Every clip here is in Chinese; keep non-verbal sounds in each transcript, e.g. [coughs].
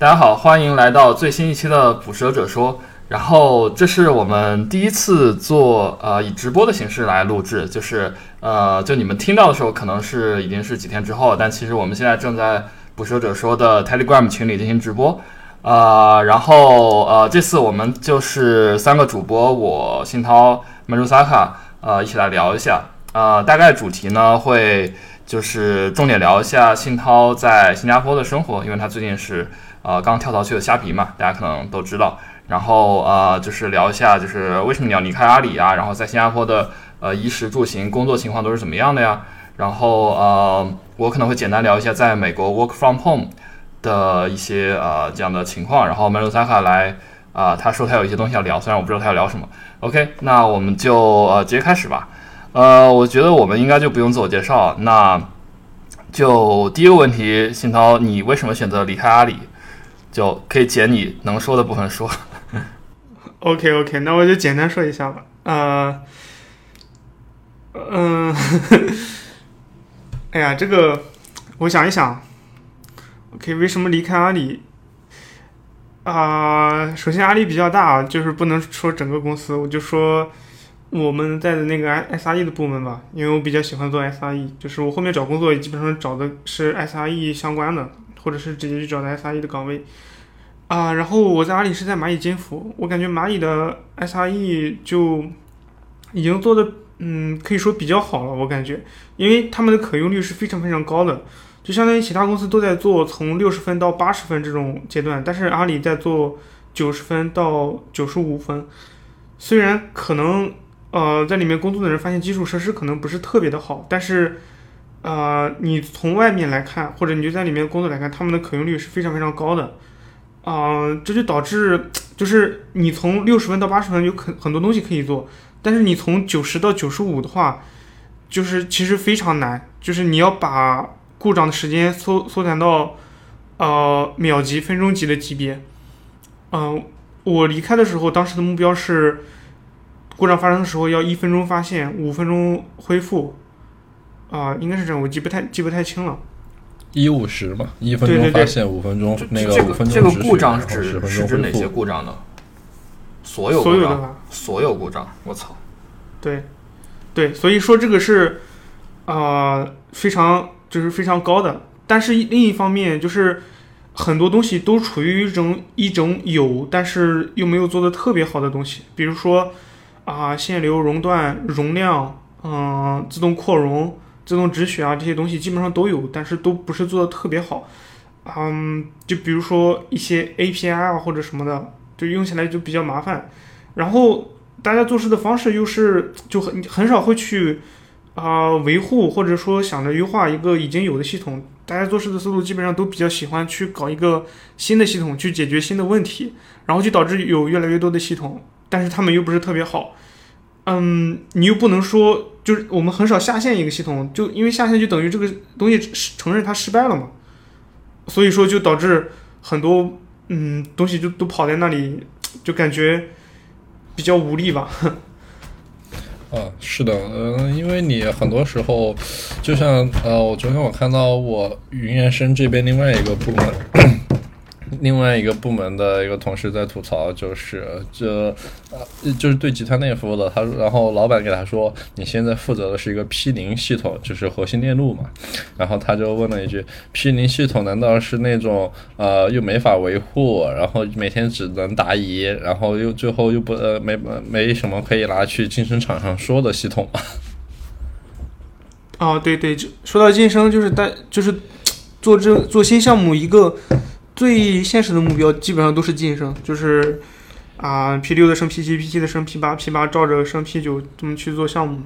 大家好，欢迎来到最新一期的《捕蛇者说》。然后这是我们第一次做呃以直播的形式来录制，就是呃就你们听到的时候可能是已经是几天之后，但其实我们现在正在《捕蛇者说》的 Telegram 群里进行直播。呃，然后呃这次我们就是三个主播，我信涛、门如萨卡，呃一起来聊一下。呃，大概主题呢会就是重点聊一下信涛在新加坡的生活，因为他最近是呃刚跳槽去了虾皮嘛，大家可能都知道。然后呃，就是聊一下，就是为什么你要离开阿里啊？然后在新加坡的呃衣食住行、工作情况都是怎么样的呀？然后呃，我可能会简单聊一下在美国 work from home 的一些呃这样的情况。然后 m e l o s a k a 来啊，他说他有一些东西要聊，虽然我不知道他要聊什么。OK，那我们就呃直接开始吧。呃，我觉得我们应该就不用自我介绍，那就第一个问题，新涛，你为什么选择离开阿里？就可以捡你能说的部分说。OK OK，那我就简单说一下吧。呃，嗯，[laughs] 哎呀，这个我想一想。OK，为什么离开阿里？啊，首先阿里比较大，就是不能说整个公司，我就说我们在的那个 SRE 的部门吧，因为我比较喜欢做 SRE，就是我后面找工作也基本上找的是 SRE 相关的，或者是直接去找的 SRE 的岗位。啊，然后我在阿里是在蚂蚁金服，我感觉蚂蚁的 SRE 就已经做的，嗯，可以说比较好了。我感觉，因为他们的可用率是非常非常高的，就相当于其他公司都在做从六十分到八十分这种阶段，但是阿里在做九十分到九十五分。虽然可能，呃，在里面工作的人发现基础设施可能不是特别的好，但是，呃，你从外面来看，或者你就在里面工作来看，他们的可用率是非常非常高的。啊，这就导致就是你从六十分到八十分有很很多东西可以做，但是你从九十到九十五的话，就是其实非常难，就是你要把故障的时间缩缩短到呃秒级、分钟级的级别。嗯，我离开的时候，当时的目标是故障发生的时候要一分钟发现，五分钟恢复。啊，应该是这样，我记不太记不太清了。一五十嘛，一分钟发现五分钟，那个五分钟这个故障是指是指哪些故障呢？所有所有的所有故障，我操！对，对，所以说这个是啊非常就是非常高的，但是另一方面就是很多东西都处于一种一种有，但是又没有做的特别好的东西，比如说啊限流熔断容量，嗯，自动扩容。自动止血啊，这些东西基本上都有，但是都不是做的特别好。嗯，就比如说一些 API 啊或者什么的，就用起来就比较麻烦。然后大家做事的方式又是就很很少会去啊维护或者说想着优化一个已经有的系统。大家做事的思路基本上都比较喜欢去搞一个新的系统去解决新的问题，然后就导致有越来越多的系统，但是他们又不是特别好。嗯，你又不能说。就是我们很少下线一个系统，就因为下线就等于这个东西承认它失败了嘛，所以说就导致很多嗯东西就都跑在那里，就感觉比较无力吧。[laughs] 啊，是的，嗯，因为你很多时候，就像呃，我昨天我看到我云原生这边另外一个部门。[laughs] 另外一个部门的一个同事在吐槽，就是这，就是对集团内服务的，他然后老板给他说，你现在负责的是一个 P 零系统，就是核心链路嘛。然后他就问了一句：P 零系统难道是那种呃又没法维护，然后每天只能答疑，然后又最后又不呃没没什么可以拿去晋升场上说的系统吗？哦，对对，就说到晋升，就是带就是做这做新项目一个。最现实的目标基本上都是晋升，就是啊，P 六的升 P 七，P 七的升 P 八，P 八照着升 P 九，这么去做项目，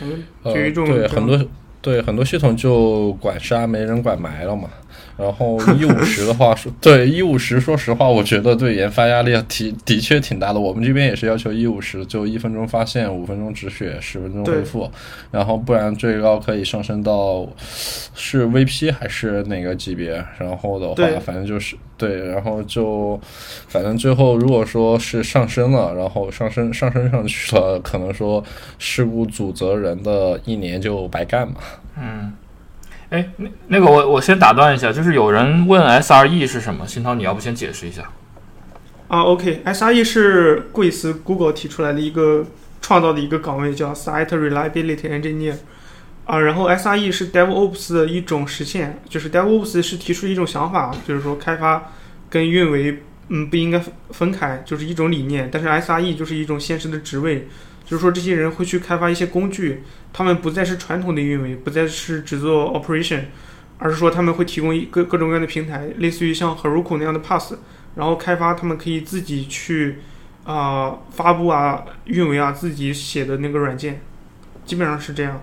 感觉就一种对很多对很多系统就管杀没人管埋了嘛。然后一五十的话 [laughs] 说，对一五十，说实话，我觉得对研发压力提的确挺大的。我们这边也是要求一五十，就一分钟发现，五分钟止血，十分钟恢复，然后不然最高可以上升到是 VP 还是哪个级别？然后的话，反正就是对，然后就反正最后如果说是上升了，然后上升上升上去了，可能说事故组责人的一年就白干嘛。嗯。哎，那那个我我先打断一下，就是有人问 SRE 是什么，新涛你要不先解释一下？啊，OK，SRE 是贵司 Google 提出来的一个创造的一个岗位，叫 Site Reliability Engineer。啊，然后 SRE 是 DevOps 的一种实现，就是 DevOps 是提出一种想法，就是说开发跟运维，嗯，不应该分开，就是一种理念。但是 SRE 就是一种现实的职位，就是说这些人会去开发一些工具，他们不再是传统的运维，不再是只做 operation，而是说他们会提供一个各种各样的平台，类似于像 Heroku 那样的 Pass，然后开发他们可以自己去啊、发布啊、运维啊自己写的那个软件，基本上是这样。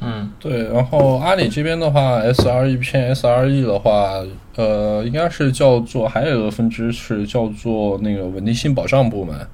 嗯对，然后阿里这边的话，SRE 偏 SRE 的话，呃，应该是叫做还有一个分支是叫做那个稳定性保障部门，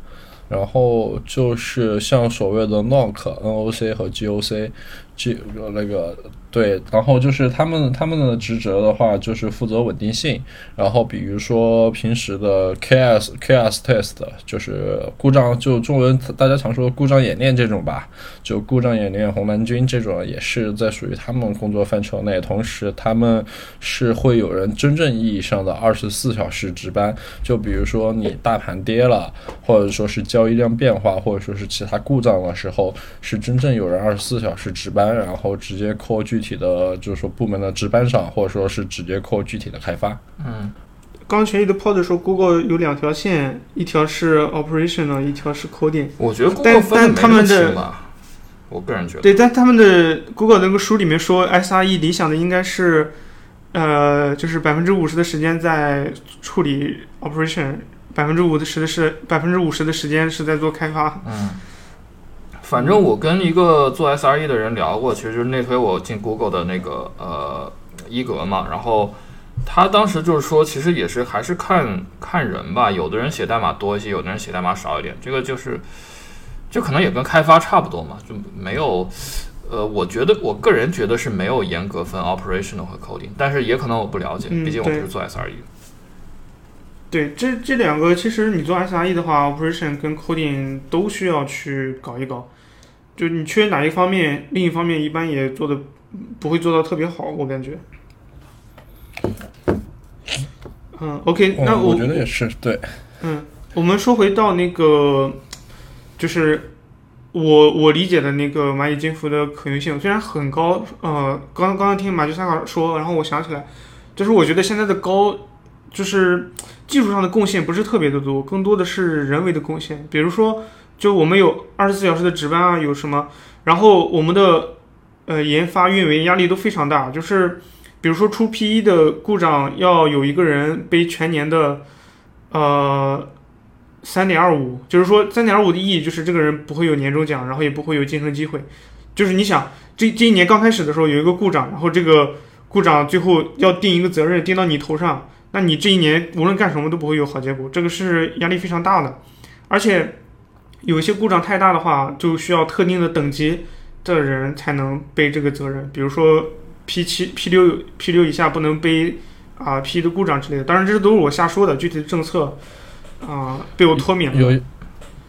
然后就是像所谓的 NOC、NOC 和 GOC，G 那个对，然后就是他们他们的职责的话，就是负责稳定性，然后比如说平时的 KS KS test，就是故障，就中文大家常说故障演练这种吧，就故障演练红蓝军这种也是在属于他们工作范畴内，同时他们是会有人真正意义上的二十四小时值班，就比如说你大盘跌了，或者说是交易量变化，或者说是其他故障的时候，是真正有人二十四小时值班，然后直接扣具体的，就是说部门的值班上，或者说是直接扣具体的开发。嗯刚权益的 pod 说，Google 有两条线，一条是 operational，一条是 coding。我觉得 Google 但但他们的，我个人觉得。对，但他们的 Google 那个书里面说，SRE 理想的应该是，呃，就是百分之五十的时间在处理 operation，百分之五十的是百分之五十的时间是在做开发。嗯，反正我跟一个做 SRE 的人聊过，其实就是内推我进 Google 的那个呃一格嘛，然后他当时就是说，其实也是还是看看人吧，有的人写代码多一些，有的人写代码少一点，这个就是就可能也跟开发差不多嘛，就没有。呃，我觉得我个人觉得是没有严格分 operational 和 coding，但是也可能我不了解，嗯毕竟我不是做 SRE 的。对，这这两个其实你做 SRE 的话，operation 跟 coding 都需要去搞一搞。就你缺哪一方面，另一方面一般也做的不会做到特别好，我感觉。嗯，OK，那嗯我觉得也是对。嗯，我们说回到那个，就是我我理解的那个蚂蚁金服的可用性虽然很高，呃，刚刚刚听马吉萨卡说，然后我想起来，就是我觉得现在的高，就是技术上的贡献不是特别的多，更多的是人为的贡献。比如说，就我们有二十四小时的值班啊，有什么，然后我们的呃研发运维压力都非常大，就是比如说出 P 一的故障，要有一个人背全年的。呃，三点二五，就是说三点二五的意义就是这个人不会有年终奖，然后也不会有晋升机会。就是你想，这这一年刚开始的时候有一个故障，然后这个故障最后要定一个责任定到你头上，那你这一年无论干什么都不会有好结果，这个是压力非常大的。而且有一些故障太大的话，就需要特定的等级的人才能背这个责任，比如说 P 七、P 六、P 六以下不能背。啊，P 的故障之类的，当然这都是我瞎说的，具体的政策啊、被我脱免了。有，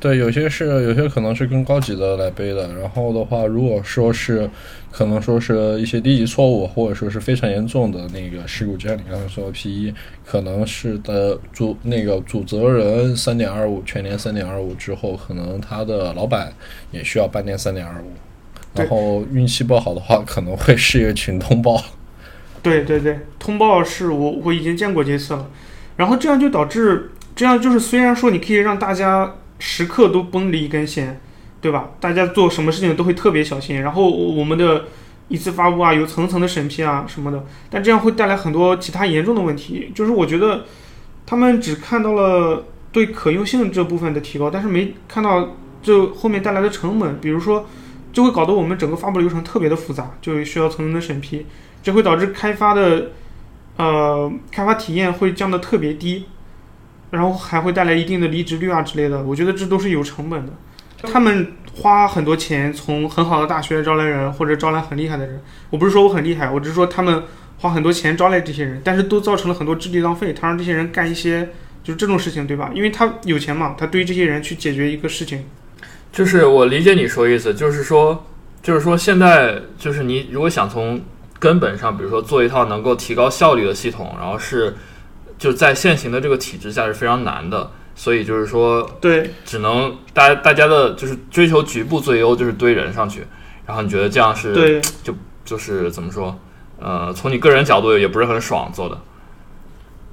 对，有些是有些可能是更高级的来背的。然后的话，如果说是可能说是一些低级错误，或者说是非常严重的那个事故，就像你刚才说的 P 一，可能是的主那个主责人三点二五全年三点二五之后，可能他的老板也需要半年三点二五。然后运气不好的话，可能会是一个群通报。对对对，通报是我我已经见过这次了，然后这样就导致这样就是虽然说你可以让大家时刻都绷着一根弦，对吧？大家做什么事情都会特别小心，然后我们的一次发布啊有层层的审批啊什么的，但这样会带来很多其他严重的问题。就是我觉得他们只看到了对可用性这部分的提高，但是没看到这后面带来的成本，比如说就会搞得我们整个发布流程特别的复杂，就需要层层的审批。这会导致开发的呃开发体验会降得特别低，然后还会带来一定的离职率啊之类的。我觉得这都是有成本的。他们花很多钱从很好的大学招来人，或者招来很厉害的人。我不是说我很厉害，我只是说他们花很多钱招来这些人，但是都造成了很多智力浪费。他让这些人干一些就是这种事情，对吧？因为他有钱嘛，他对于这些人去解决一个事情。就是我理解你说意思，就是说，就是说现在就是你如果想从根本上，比如说做一套能够提高效率的系统，然后是就在现行的这个体制下是非常难的。所以就是说，对，只能大家大家的就是追求局部最优，就是堆人上去。然后你觉得这样是对，就就是怎么说？呃，从你个人角度也不是很爽做的。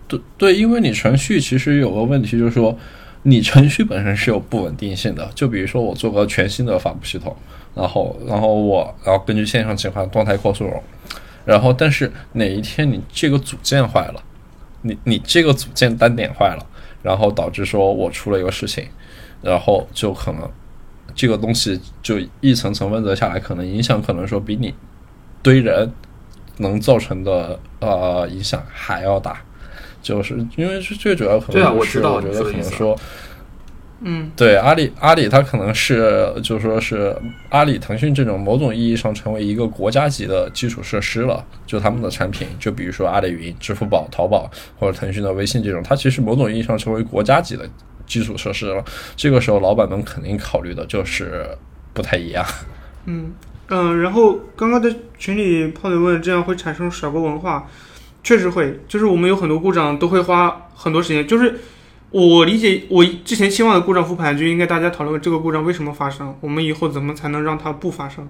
对对，因为你程序其实有个问题，就是说你程序本身是有不稳定性的。就比如说我做个全新的发布系统，然后然后我然后根据线上情况动态扩容，然后但是哪一天你这个组件坏了，你你这个组件单点坏了，然后导致说我出了一个事情，然后就可能这个东西就一层层问责下来，可能影响可能说比你堆人能造成的呃影响还要大。就是因为是最主要可能，对啊，我知道，我觉得可能说，嗯，对阿里阿里它可能是就说是阿里腾讯这种某种意义上成为一个国家级的基础设施了，就他们的产品，就比如说阿里云、支付宝、淘宝或者腾讯的微信这种，它其实某种意义上成为国家级的基础设施了。这个时候，老板们肯定考虑的就是不太一样。嗯嗯，然后刚刚在群里炮友问，这样会产生甩锅文化？确实会，就是我们有很多故障都会花很多时间。就是我理解，我之前期望的故障复盘就应该大家讨论这个故障为什么发生，我们以后怎么才能让它不发生。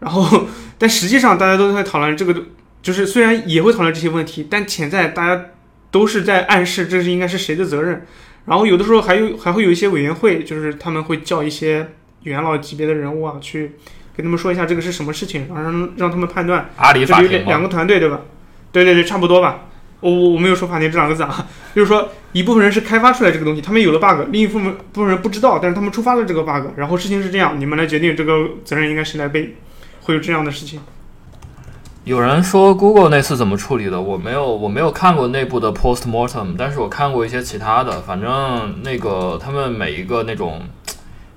然后，但实际上大家都在讨论这个，就是虽然也会讨论这些问题，但潜在大家都是在暗示这是应该是谁的责任。然后有的时候还有还会有一些委员会，就是他们会叫一些元老级别的人物啊，去跟他们说一下这个是什么事情，然后让让他们判断。阿里法庭两个团队对吧？对对对，差不多吧。我我我没有说法庭这两个字啊，[laughs] 就是说一部分人是开发出来这个东西，他们有了 bug，另一部分部分人不知道，但是他们触发了这个 bug，然后事情是这样，你们来决定这个责任应该谁来背，会有这样的事情。有人说 Google 那次怎么处理的？我没有我没有看过内部的 post mortem，但是我看过一些其他的，反正那个他们每一个那种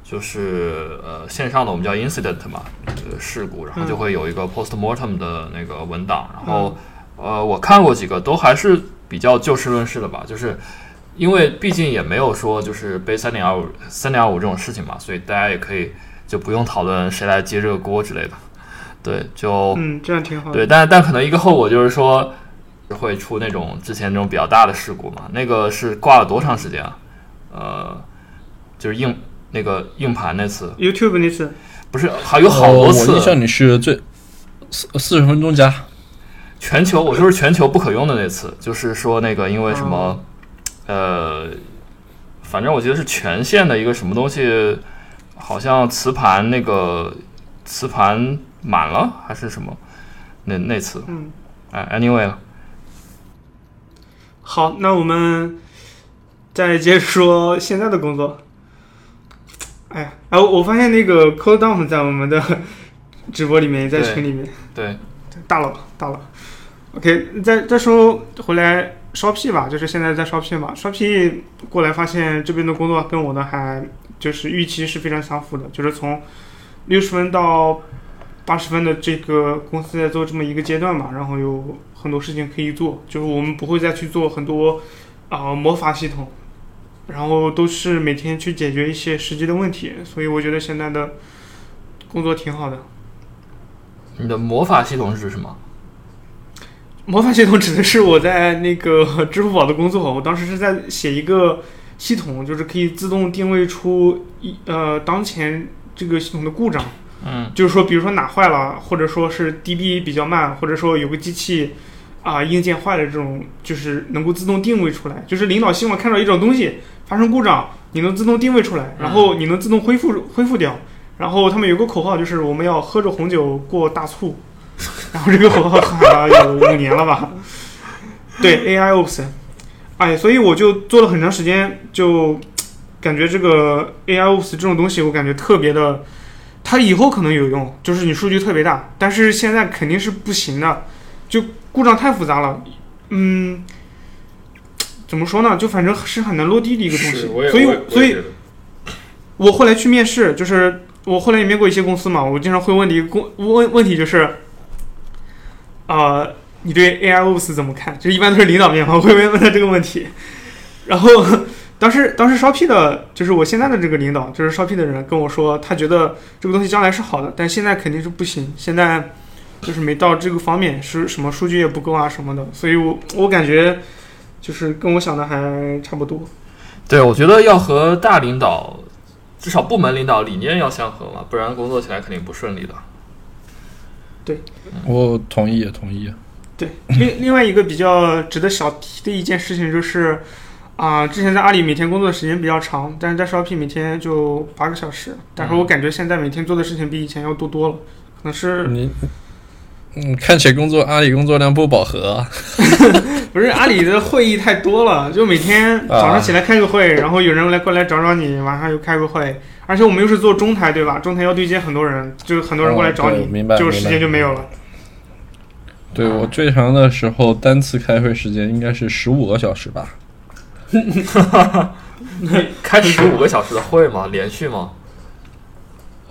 就是呃线上的我们叫 incident 嘛，呃事故，然后就会有一个 post mortem 的那个文档，然后。呃，我看过几个，都还是比较就事论事的吧。就是因为毕竟也没有说就是背三点二五、三点二五这种事情嘛，所以大家也可以就不用讨论谁来接这个锅之类的。对，就嗯，这样挺好。对，但但可能一个后果就是说会出那种之前那种比较大的事故嘛。那个是挂了多长时间啊？呃，就是硬那个硬盘那次，YouTube 那次不是还有好多次？我印象里是最四四十分钟加。全球，[laughs] 我就是全球不可用的那次，就是说那个因为什么，呃，反正我记得是全线的一个什么东西，好像磁盘那个磁盘满了还是什么，那那次，嗯，哎，anyway，好，那我们再接着说现在的工作。哎呀，哎，我发现那个 Code Dump 在我们的 [laughs] 直播里面，在群里面，对，大佬，大佬。OK，再再说回来烧屁吧，就是现在在烧屁嘛。烧屁过来发现这边的工作跟我的还就是预期是非常相符的，就是从六十分到八十分的这个公司在做这么一个阶段嘛，然后有很多事情可以做，就是我们不会再去做很多啊魔法系统，然后都是每天去解决一些实际的问题，所以我觉得现在的工作挺好的。你的魔法系统是什么？魔法系统指的是我在那个 [laughs] 支付宝的工作，我当时是在写一个系统，就是可以自动定位出一呃当前这个系统的故障。嗯，就是说，比如说哪坏了，或者说是 DB 比较慢，或者说有个机器啊硬件坏了，这种就是能够自动定位出来。就是领导希望看到一种东西发生故障，你能自动定位出来，然后你能自动恢复恢复掉。然后他们有个口号，就是我们要喝着红酒过大促。然后这个口号喊了有五年了吧？对，AI Ops，哎，所以我就做了很长时间，就感觉这个 AI Ops 这种东西，我感觉特别的，它以后可能有用，就是你数据特别大，但是现在肯定是不行的，就故障太复杂了，嗯，怎么说呢？就反正是很难落地的一个东西，所以所以，我后来去面试，就是我后来也面过一些公司嘛，我经常会问的一个公问问题就是。啊，你对 AIOS 怎么看？就是一般都是领导面嘛，我会问问他这个问题。然后当时当时烧 P 的，就是我现在的这个领导，就是烧 P 的人跟我说，他觉得这个东西将来是好的，但现在肯定是不行。现在就是没到这个方面，是什么数据也不够啊什么的，所以我我感觉就是跟我想的还差不多。对，我觉得要和大领导，至少部门领导理念要相合嘛，不然工作起来肯定不顺利的。我同意，同意。对，另另外一个比较值得小提的一件事情就是，啊、之前在阿里每天工作的时间比较长，但是在 Shopee 每天就八个小时，但是我感觉现在每天做的事情比以前要多多了，可能是你，嗯，看起来工作阿里工作量不饱和啊。[laughs] 不是阿里的会议太多了，就每天早上起来开个会，然后有人来过来找找你，晚上又开个会，而且我们又是做中台，对吧？中台要对接很多人，就很多人过来找你，哦明白就时间就没有了。对我最长的时候，单次开会时间应该是十五个小时吧。[laughs] 开十五个小时的会吗？连续吗？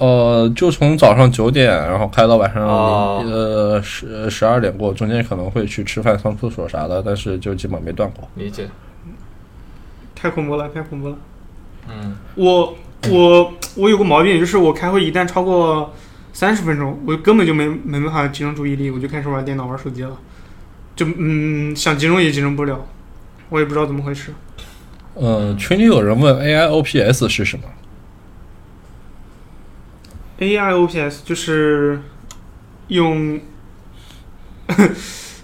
呃，就从早上九点，然后开到晚上、哦呃十十二点过，中间可能会去吃饭、上厕所啥的，但是就基本没断过。理解。太恐怖了，太恐怖了。嗯，我我我有个毛病，就是我开会一旦超过三十分钟，我根本就没没办法集中注意力，我就开始玩电脑、玩手机了，就嗯想集中也集中不了，我也不知道怎么回事。呃，群里有人问 AIOPS 是什么？AIOPS 就是用，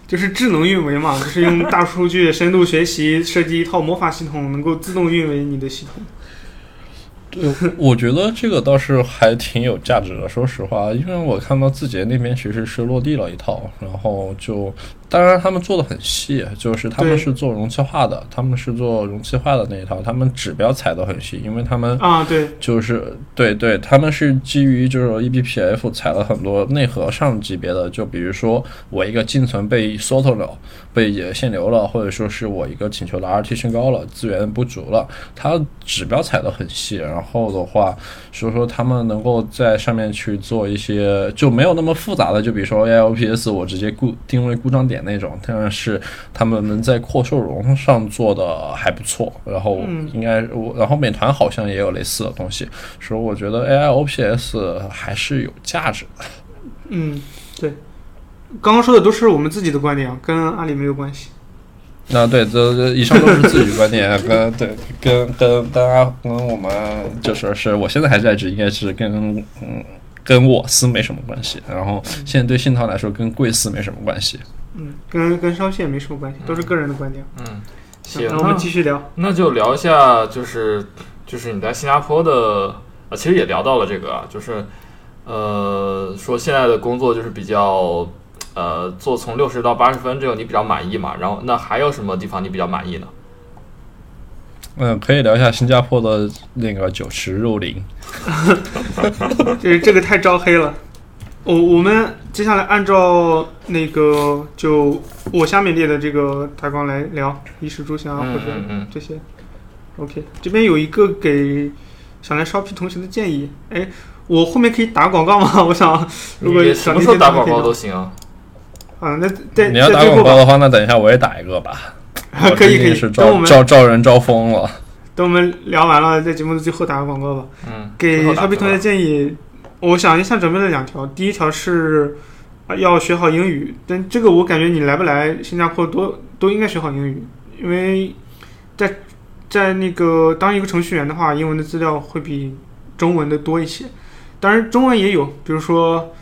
就是智能运维嘛，就是用 [laughs] 大数据深度学习设计一套魔法系统，能够自动运维你的系统。对，我觉得这个倒是还挺有价值的。说实话，因为我看到字节那边其实是落地了一套，然后就当然他们做的很细，就是他们是做容器化的，他们是做容器化的那一套，他们指标踩的很细，因为他们啊，对，就是对对，他们是基于就是 eBPF 踩了很多内核上级别的，就比如说我一个进存被 sort 了，被限流了，或者说是我一个请求的 RT 升高了，资源不足了，它指标踩的很细。然后的话，所以说他们能够在上面去做一些就没有那么复杂的，就比如说 AIOPS 我直接固定位故障点那种，但是他们能在扩受容上做的还不错。然后嗯应该我，然后美团好像也有类似的东西，所以我觉得 AIOPS 还是有价值的。嗯，对。刚刚说的都是我们自己的观点啊，跟阿里没有关系。那对，这这以上都是自己观点，跟对跟跟大家跟我们就说是我现在还在职，应该是跟嗯跟我司没什么关系，然后现在对信涛来说跟贵司没什么关系。嗯，跟跟烧线没什么关系，都是个人的观点。嗯，行，那我们继续聊。那就聊一下，就是就是你在新加坡的，啊，其实也聊到了这个啊，就是呃，说现在的工作就是比较呃，做从六十到八十分，这个你比较满意嘛？然后那还有什么地方你比较满意呢？嗯，可以聊一下新加坡的那个酒池肉林。[laughs] 就是这个太招黑了。我我们接下来按照那个就我下面列的这个大纲来聊衣食住行啊，嗯或者嗯嗯这些。OK，这边有一个给想来 Shopee 同学的建议。哎，我后面可以打广告吗？我想，如果你什么时候打广告都行啊。啊，那对你要打广告的话，那等一下我也打一个吧。[laughs] 可以可以是。招等我们招招人招疯了。等我们聊完了，在节目的最后打个广告吧。嗯，给最后打 Shopee 折同学建议，我想一下准备了两条，第一条是要学好英语，但这个我感觉你来不来新加坡都都应该学好英语，因为在在那个当一个程序员的话，英文的资料会比中文的多一些，当然中文也有，比如说。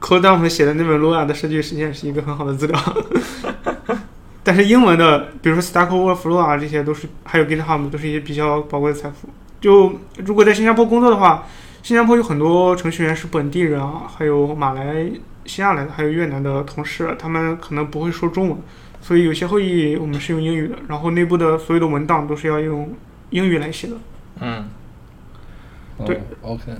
，Codeup 写的那本 Lua 的设计实现是一个很好的资料，[laughs] 但是英文的，比如说 Stack Overflow 啊，这些都是还有 GitHub 都是一些比较宝贵的财富。就如果在新加坡工作的话，新加坡有很多程序员是本地人啊，还有马来西亚来的，还有越南的同事，他们可能不会说中文，所以有些会议我们是用英语的，然后内部的所有的文档都是要用英语来写的。嗯对嗯，OK。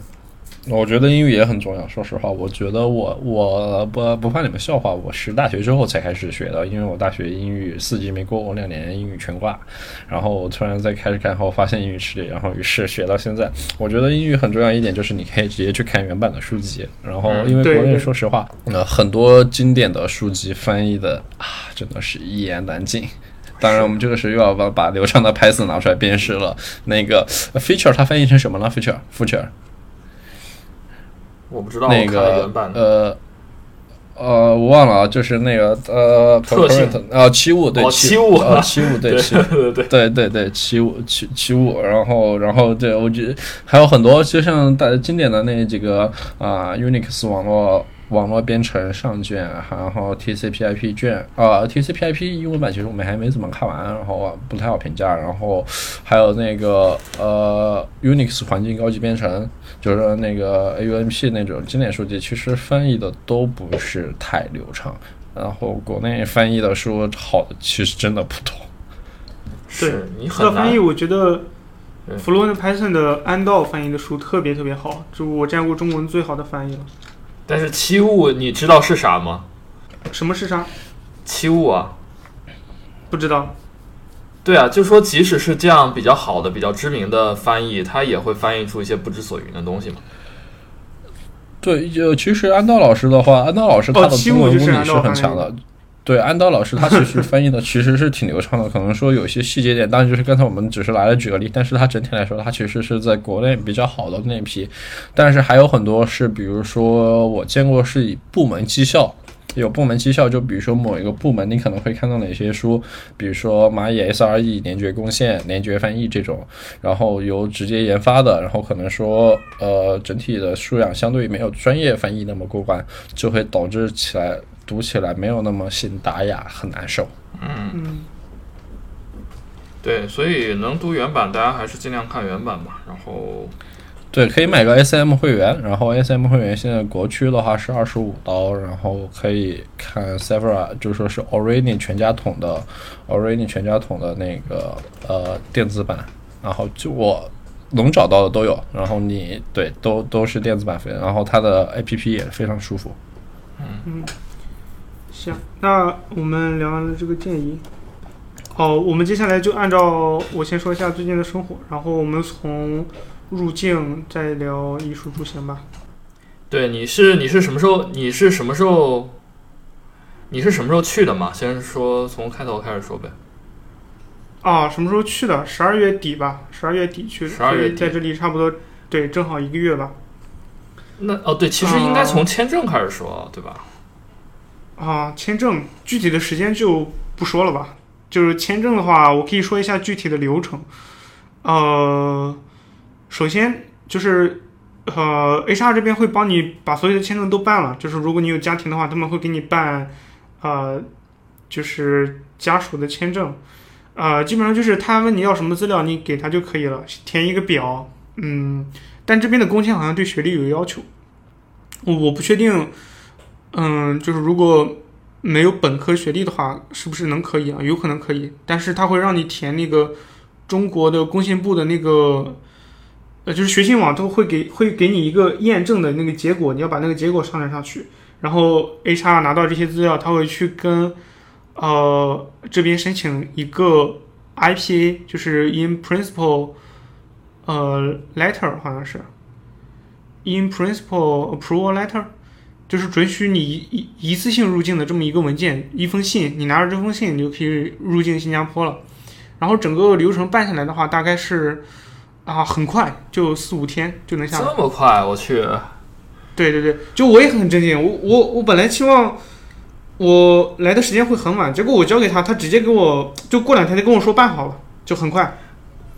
我觉得英语也很重要。说实话，我觉得我我不不怕你们笑话，我是大学之后才开始学的，因为我大学英语四级没过，我两年英语全挂。然后我突然在开始看后，发现英语吃力，然后于是学到现在。我觉得英语很重要一点就是你可以直接去看原版的书籍，然后因为国内说实话，呃，很多经典的书籍翻译的啊，真的是一言难尽。当然，我们这个时候又要把把流畅的 Python 拿出来鞭尸了。那个呃 feature 它翻译成什么了？feature feature 我不知道，那个。呃呃，我忘了啊，就是那个呃，特性。呃，七五对哦七七五啊。七五对七五。对对对，七五七七五，然后然后对我觉得还有很多，就像大经典的那几个啊、Unix 网络网络编程上卷，然后 TCP/IP 卷啊、TCP/IP 英文版其实我们还没怎么看完，然后不太好评价，然后还有那个呃 Unix 环境高级编程，就是那个 AUMP 那种经典书籍，其实翻译的都不是太流畅。然后国内翻译的书好的其实真的不多。对你很难翻译，我觉得对 Fluent Python 的安道翻译的书特别特别好，就我见过中文最好的翻译了。但是七物你知道是啥吗？什么是啥？七物啊，不知道。对啊，就说即使是这样比较好的、比较知名的翻译，它也会翻译出一些不知所云的东西嘛。对，就其实安道老师的话，安道老师他的七中文五就是功底是很强的。对，安道老师他其实 [laughs] 翻译的其实是挺流畅的，可能说有些细节点，当然就是刚才我们只是来了举个例，但是他整体来说，他其实是在国内比较好的那批，但是还有很多是，比如说我见过是以部门绩效。有部门绩效，就比如说某一个部门，你可能会看到哪些书，比如说蚂蚁 SRE 联觉贡献、联觉翻译这种，然后由直接研发的，然后可能说呃整体的素养相对没有专业翻译那么过关，就会导致起来读起来没有那么信达雅，很难受。嗯，对，所以能读原版，大家还是尽量看原版吧。然后，对，可以买个 SM 会员，然后 SM 会员现在国区的话是二十五刀，然后可以看 Severa，就说是 Orani 全家桶的 Orani 全家桶的那个呃电子版，然后就我能找到的都有，然后你对都都是电子版费，然后它的 APP 也非常舒服。行，那我们聊完了这个建议。好，我们接下来就按照我先说一下最近的生活，然后我们从入境再聊艺术出行吧。对，你是你是什么时候？你是什么时候？你是什么时候去的嘛？先说从开头开始说呗。啊，什么时候去的？十二月底吧，十二月底去的，12月底所以在这里差不多对，正好一个月吧。那哦，对，其实应该从签证开始说，对吧？啊，签证具体的时间就不说了吧。就是签证的话，我可以说一下具体的流程。呃，首先就是呃，HR 这边会帮你把所有的签证都办了。就是如果你有家庭的话，他们会给你办呃，就是家属的签证。呃，基本上就是他问你要什么资料，你给他就可以了，填一个表。嗯，但这边的工签好像对学历有要求，我不确定。嗯，就是如果没有本科学历的话，是不是能可以啊？有可能可以，但是他会让你填那个中国的工信部的那个，呃，就是学信网都会给会给你一个验证的那个结果，你要把那个结果上传上去，然后 HR 拿到这些资料，他会去跟呃这边申请一个 IPA，就是 In Principle 呃 Letter 好像是 In Principle Approval Letter。就是准许你一一一次性入境的这么一个文件，一封信，你拿着这封信，你就可以入境新加坡了。然后整个流程办下来的话，大概是啊很快，就四五天就能下来。这么快，我去！对对对，就我也很震惊，我我我本来期望我来的时间会很晚，结果我交给他，他直接给我就过两天就跟我说办好了，就很快。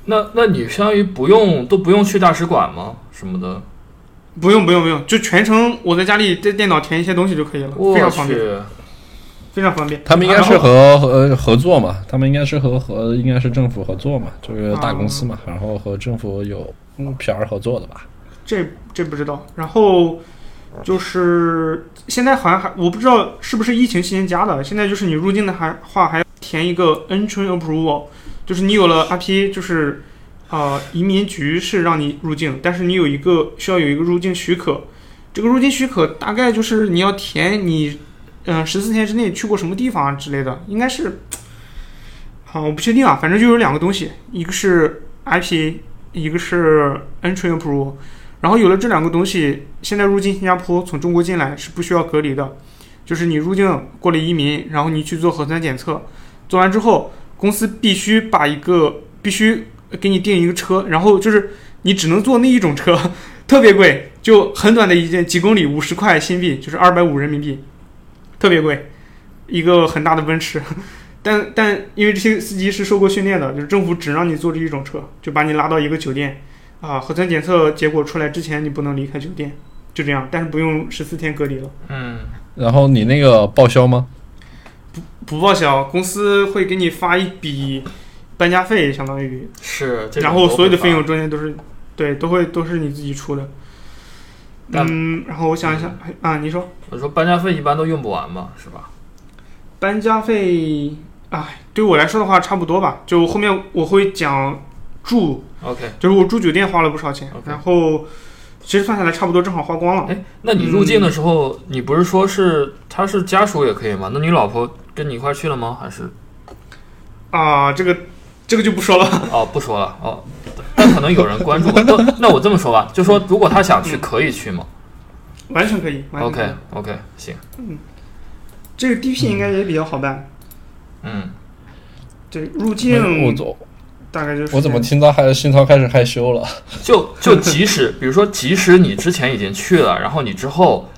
那那你相当于不用都不用去大使馆吗？什么的？不用不用不用，就全程我在家里在电脑填一些东西就可以了，非常方便，非常方便。他们应该是和和合作嘛，他们应该是和和应该是政府合作嘛，就是大公司嘛，然后和政府有嗯 PR 合作的吧。这这不知道。然后就是现在好像还我不知道是不是疫情期间加的，现在就是你入境的还话还要填一个 Entry Approval，就是你有了 RPA，就是啊、呃移民局是让你入境，但是你有一个需要有一个入境许可，这个入境许可大概就是你要填你嗯十四天之内去过什么地方啊之类的，应该是。好，我不确定啊，反正就有两个东西，一个是 I P，一个是 Entry Approval。然后有了这两个东西，现在入境新加坡从中国进来是不需要隔离的，就是你入境过了移民，然后你去做核酸检测，做完之后，公司必须把一个必须给你订一个车，然后就是你只能坐那一种车，[laughs] 特别贵，就很短的一件几公里，五十块新币，就是二百五人民币。特别贵，一个很大的奔驰。[laughs] 但但因为这些司机是受过训练的，就是政府只让你坐这一种车，就把你拉到一个酒店，啊，核酸检测结果出来之前你不能离开酒店，就这样，但是不用十四天隔离了。嗯，然后你那个报销吗？不不报销，公司会给你发一笔搬家费，相当于，是，然后所有的费用中间都是，对，都会都是你自己出的。嗯，然后我想一想，哎啊，你说我说搬家费一般都用不完嘛，是吧？搬家费，哎，对我来说的话差不多吧。就后面我会讲住，OK，就是我住酒店花了不少钱 OK 然后其实算下来差不多正好花光了。哎，那你入境的时候，你不是说是他是家属也可以吗？那你老婆跟你一块去了吗？还是啊，这个这个就不说了。哦不说了哦，但可能有人关注吧。[laughs] 那那我这么说吧，就说如果他想去，可以去吗完全可以，完全可以。？OK OK，行，嗯这个 DP 应该也比较好办。嗯，对，入我境怎大概就是我怎么听到还心操开始害羞了？就就即使 [laughs] 比如说，即使你之前已经去了，然后你之后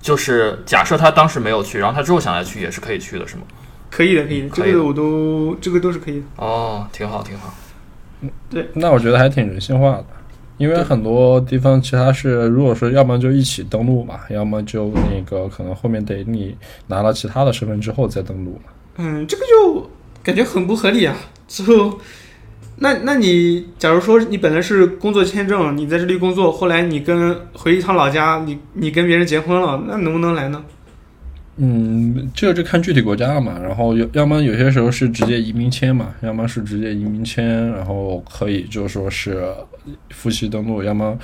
就是假设他当时没有去，然后他之后想再去，也是可以去的，是吗？可以的，可以的，这个我都这个都是可以的。哦，挺好，挺好。嗯，对那我觉得还挺人性化的，因为很多地方其他是，如果说要么就一起登录嘛，要么就那个可能后面得你拿了其他的身份之后再登录嘛。嗯，这个就感觉很不合理啊。就那那你假如说你本来是工作签证，你在这里工作，后来你跟回一趟老家，你你跟别人结婚了，那能不能来呢？嗯，这个就看具体国家了嘛。然后有要么有些时候是直接移民签嘛，要么是直接移民签，然后可以就说是夫妻登录，要么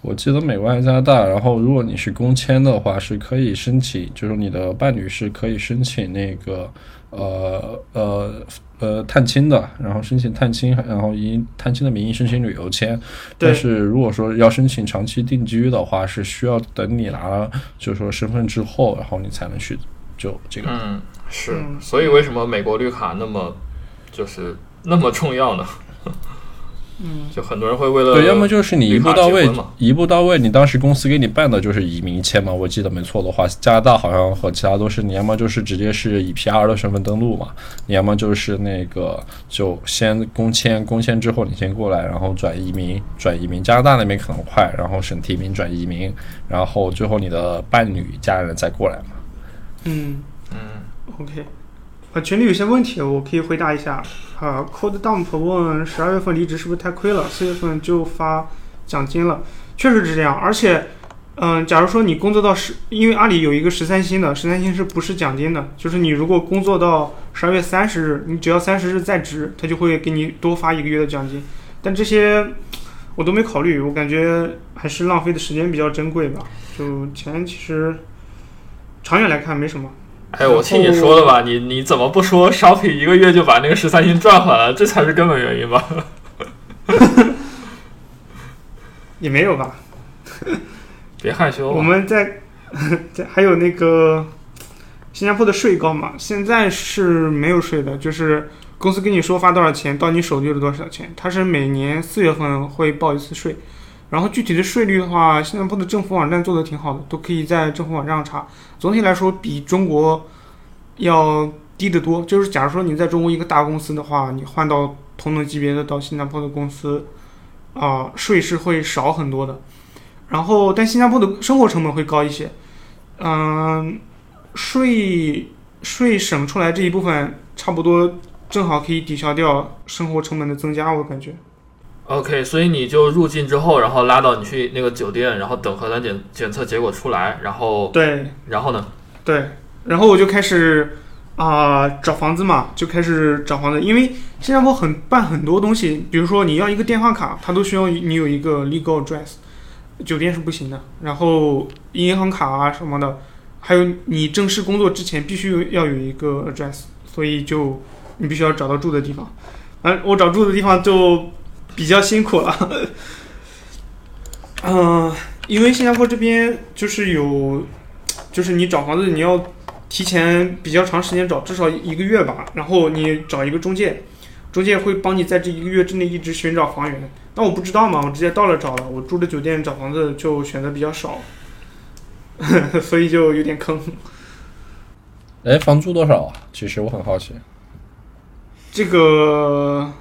我记得美国还是加拿大，然后如果你是公签的话，是可以申请，就是你的伴侣是可以申请那个呃呃呃探亲的，然后申请探亲，然后以探亲的名义申请旅游签。但是如果说要申请长期定居的话，是需要等你拿了就是说身份之后，然后你才能去就这个。嗯，是嗯，所以为什么美国绿卡那么就是那么重要呢？嗯，就很多人会为了对，要么就是你一步到位一步到位，你当时公司给你办的就是移民签嘛，我记得没错的话，加拿大好像和其他都是，你要么就是直接是以 PR 的身份登录嘛，你要么就是那个就先公签，公签之后你先过来，然后转移民，转移民，加拿大那边可能快，然后省提名转移民，然后最后你的伴侣家人再过来嘛。嗯嗯，OK。呃，群里有些问题我可以回答一下。啊，Code Dump 问十二月份离职是不是太亏了？四月份就发奖金了，确实是这样。而且，嗯、假如说你工作到十，因为阿里有一个十三薪的，十三薪是不是奖金的？就是你如果工作到十二月三十日，你只要三十日在职，他就会给你多发一个月的奖金。但这些我都没考虑，我感觉还是浪费的时间比较珍贵吧。就钱其实长远来看没什么。哎，我听你说了吧，你你怎么不说 Shopping 一个月就把那个十三薪赚回来了？这才是根本原因吧？[laughs] 也没有吧。[laughs] 别害羞我啊，们在 [laughs] 在还有那个新加坡的税高嘛，现在是没有税的，就是公司跟你说发多少钱，到你手就是多少钱。它是每年四月份会报一次税，然后具体的税率的话，新加坡的政府网站做的挺好的，都可以在政府网站上查。总体来说，比中国要低得多。就是假如说你在中国一个大公司的话，你换到同等级别的到新加坡的公司，啊、税是会少很多的。然后，但新加坡的生活成本会高一些，嗯，税税省出来这一部分，差不多正好可以抵消掉生活成本的增加，我感觉。OK，所以你就入境之后，然后拉到你去那个酒店，然后等核酸检检测结果出来，然后对。然后呢？对，然后我就开始啊、找房子嘛，就开始找房子，因为新加坡很办很多东西，比如说你要一个电话卡，它都需要你有一个 legal address，酒店是不行的，然后银行卡啊什么的，还有你正式工作之前必须要有一个 address，所以就你必须要找到住的地方，嗯、我找住的地方就比较辛苦了，[laughs] 嗯、因为新加坡这边就是有，就是你找房子你要提前比较长时间找，至少一个月吧，然后你找一个中介，中介会帮你在这一个月之内一直寻找房源。那我不知道嘛，我直接到了找了，我住的酒店找房子就选择比较少，[laughs] 所以就有点坑。哎，房租多少啊？其实我很好奇。这个，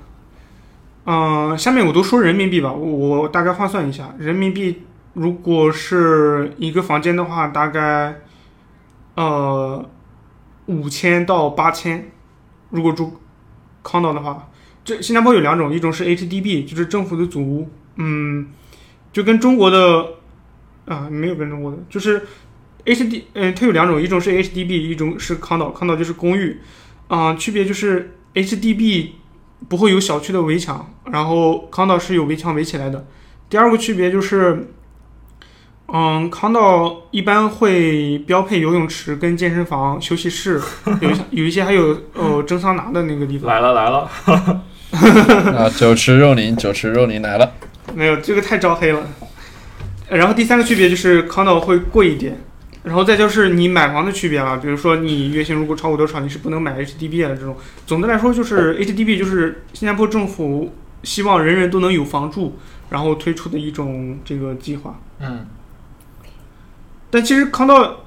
嗯、下面我都说人民币吧，我大概换算一下，人民币如果是一个房间的话，大概呃五千到八千，如果住康岛的话，这新加坡有两种，一种是 HDB，就是政府的组屋，嗯，就跟中国的啊没有跟中国的，就是 HD，嗯、它有两种，一种是 HDB，一种是康岛，康岛就是公寓，啊、区别就是 HDB 不会有小区的围墙，然后康道是有围墙围起来的。第二个区别就是，嗯，康道一般会标配游泳池、跟健身房、休息室，[laughs] 有一些有一些还有呃蒸桑拿的那个地方。来了来了，[laughs] 啊，酒池肉林，酒池肉林来了。没有，这个太招黑了。然后第三个区别就是康道会贵一点，然后再就是你买房的区别了，比如说你月薪如果超过多少，你是不能买 HDB 的这种。总的来说，就是 HDB 就是新加坡政府希望人人都能有房住，然后推出的一种这个计划。嗯，但其实康道，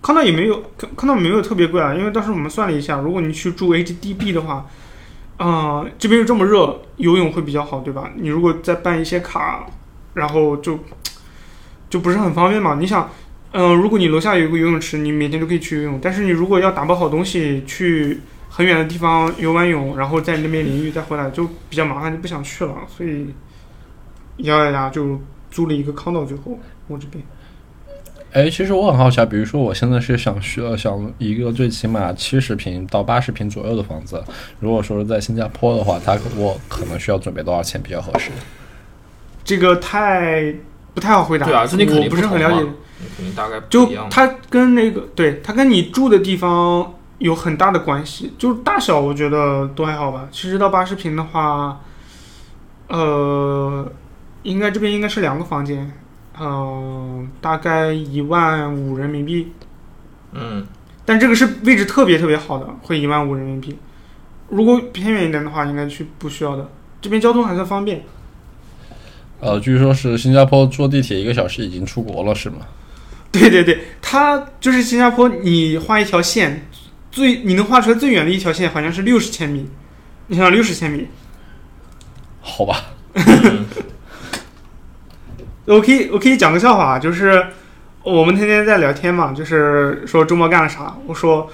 康道也没有康康道没有特别贵啊，因为当时我们算了一下，如果你去住 HDB 的话，啊、这边又这么热，游泳会比较好，对吧？你如果再办一些卡，然后就就不是很方便嘛。你想，嗯、如果你楼下有一个游泳池，你每天都可以去游泳，但是你如果要打包好东西去很远的地方游完泳，然后在那边淋浴再回来，就比较麻烦，就不想去了，所以咬咬牙就租了一个康道，最后我这边。哎，其实我很好奇啊，比如说我现在是想需要想一个最起码七十平到八十平左右的房子，如果说是在新加坡的话，它我可能需要准备多少钱比较合适？这个太不太好回答。对啊这你肯定我不是很了解。你肯定大概就。它跟那个对它跟你住的地方有很大的关系，就是大小我觉得都还好吧。七十到八十平的话，呃，应该这边应该是两个房间，嗯、大概一万五人民币。嗯，但这个是位置特别特别好的，会一万五人民币。如果偏远一点的话，应该去不需要的。这边交通还算方便。呃，据说是新加坡坐地铁一个小时已经出国了，是吗？[laughs] 对对对，它就是新加坡，你画一条线，最你能画出来最远的一条线好像是六十千米，你想想六十千米，好吧，[laughs] 我可以我可以讲个笑话啊，就是我们天天在聊天嘛，就是说周末干了啥，我说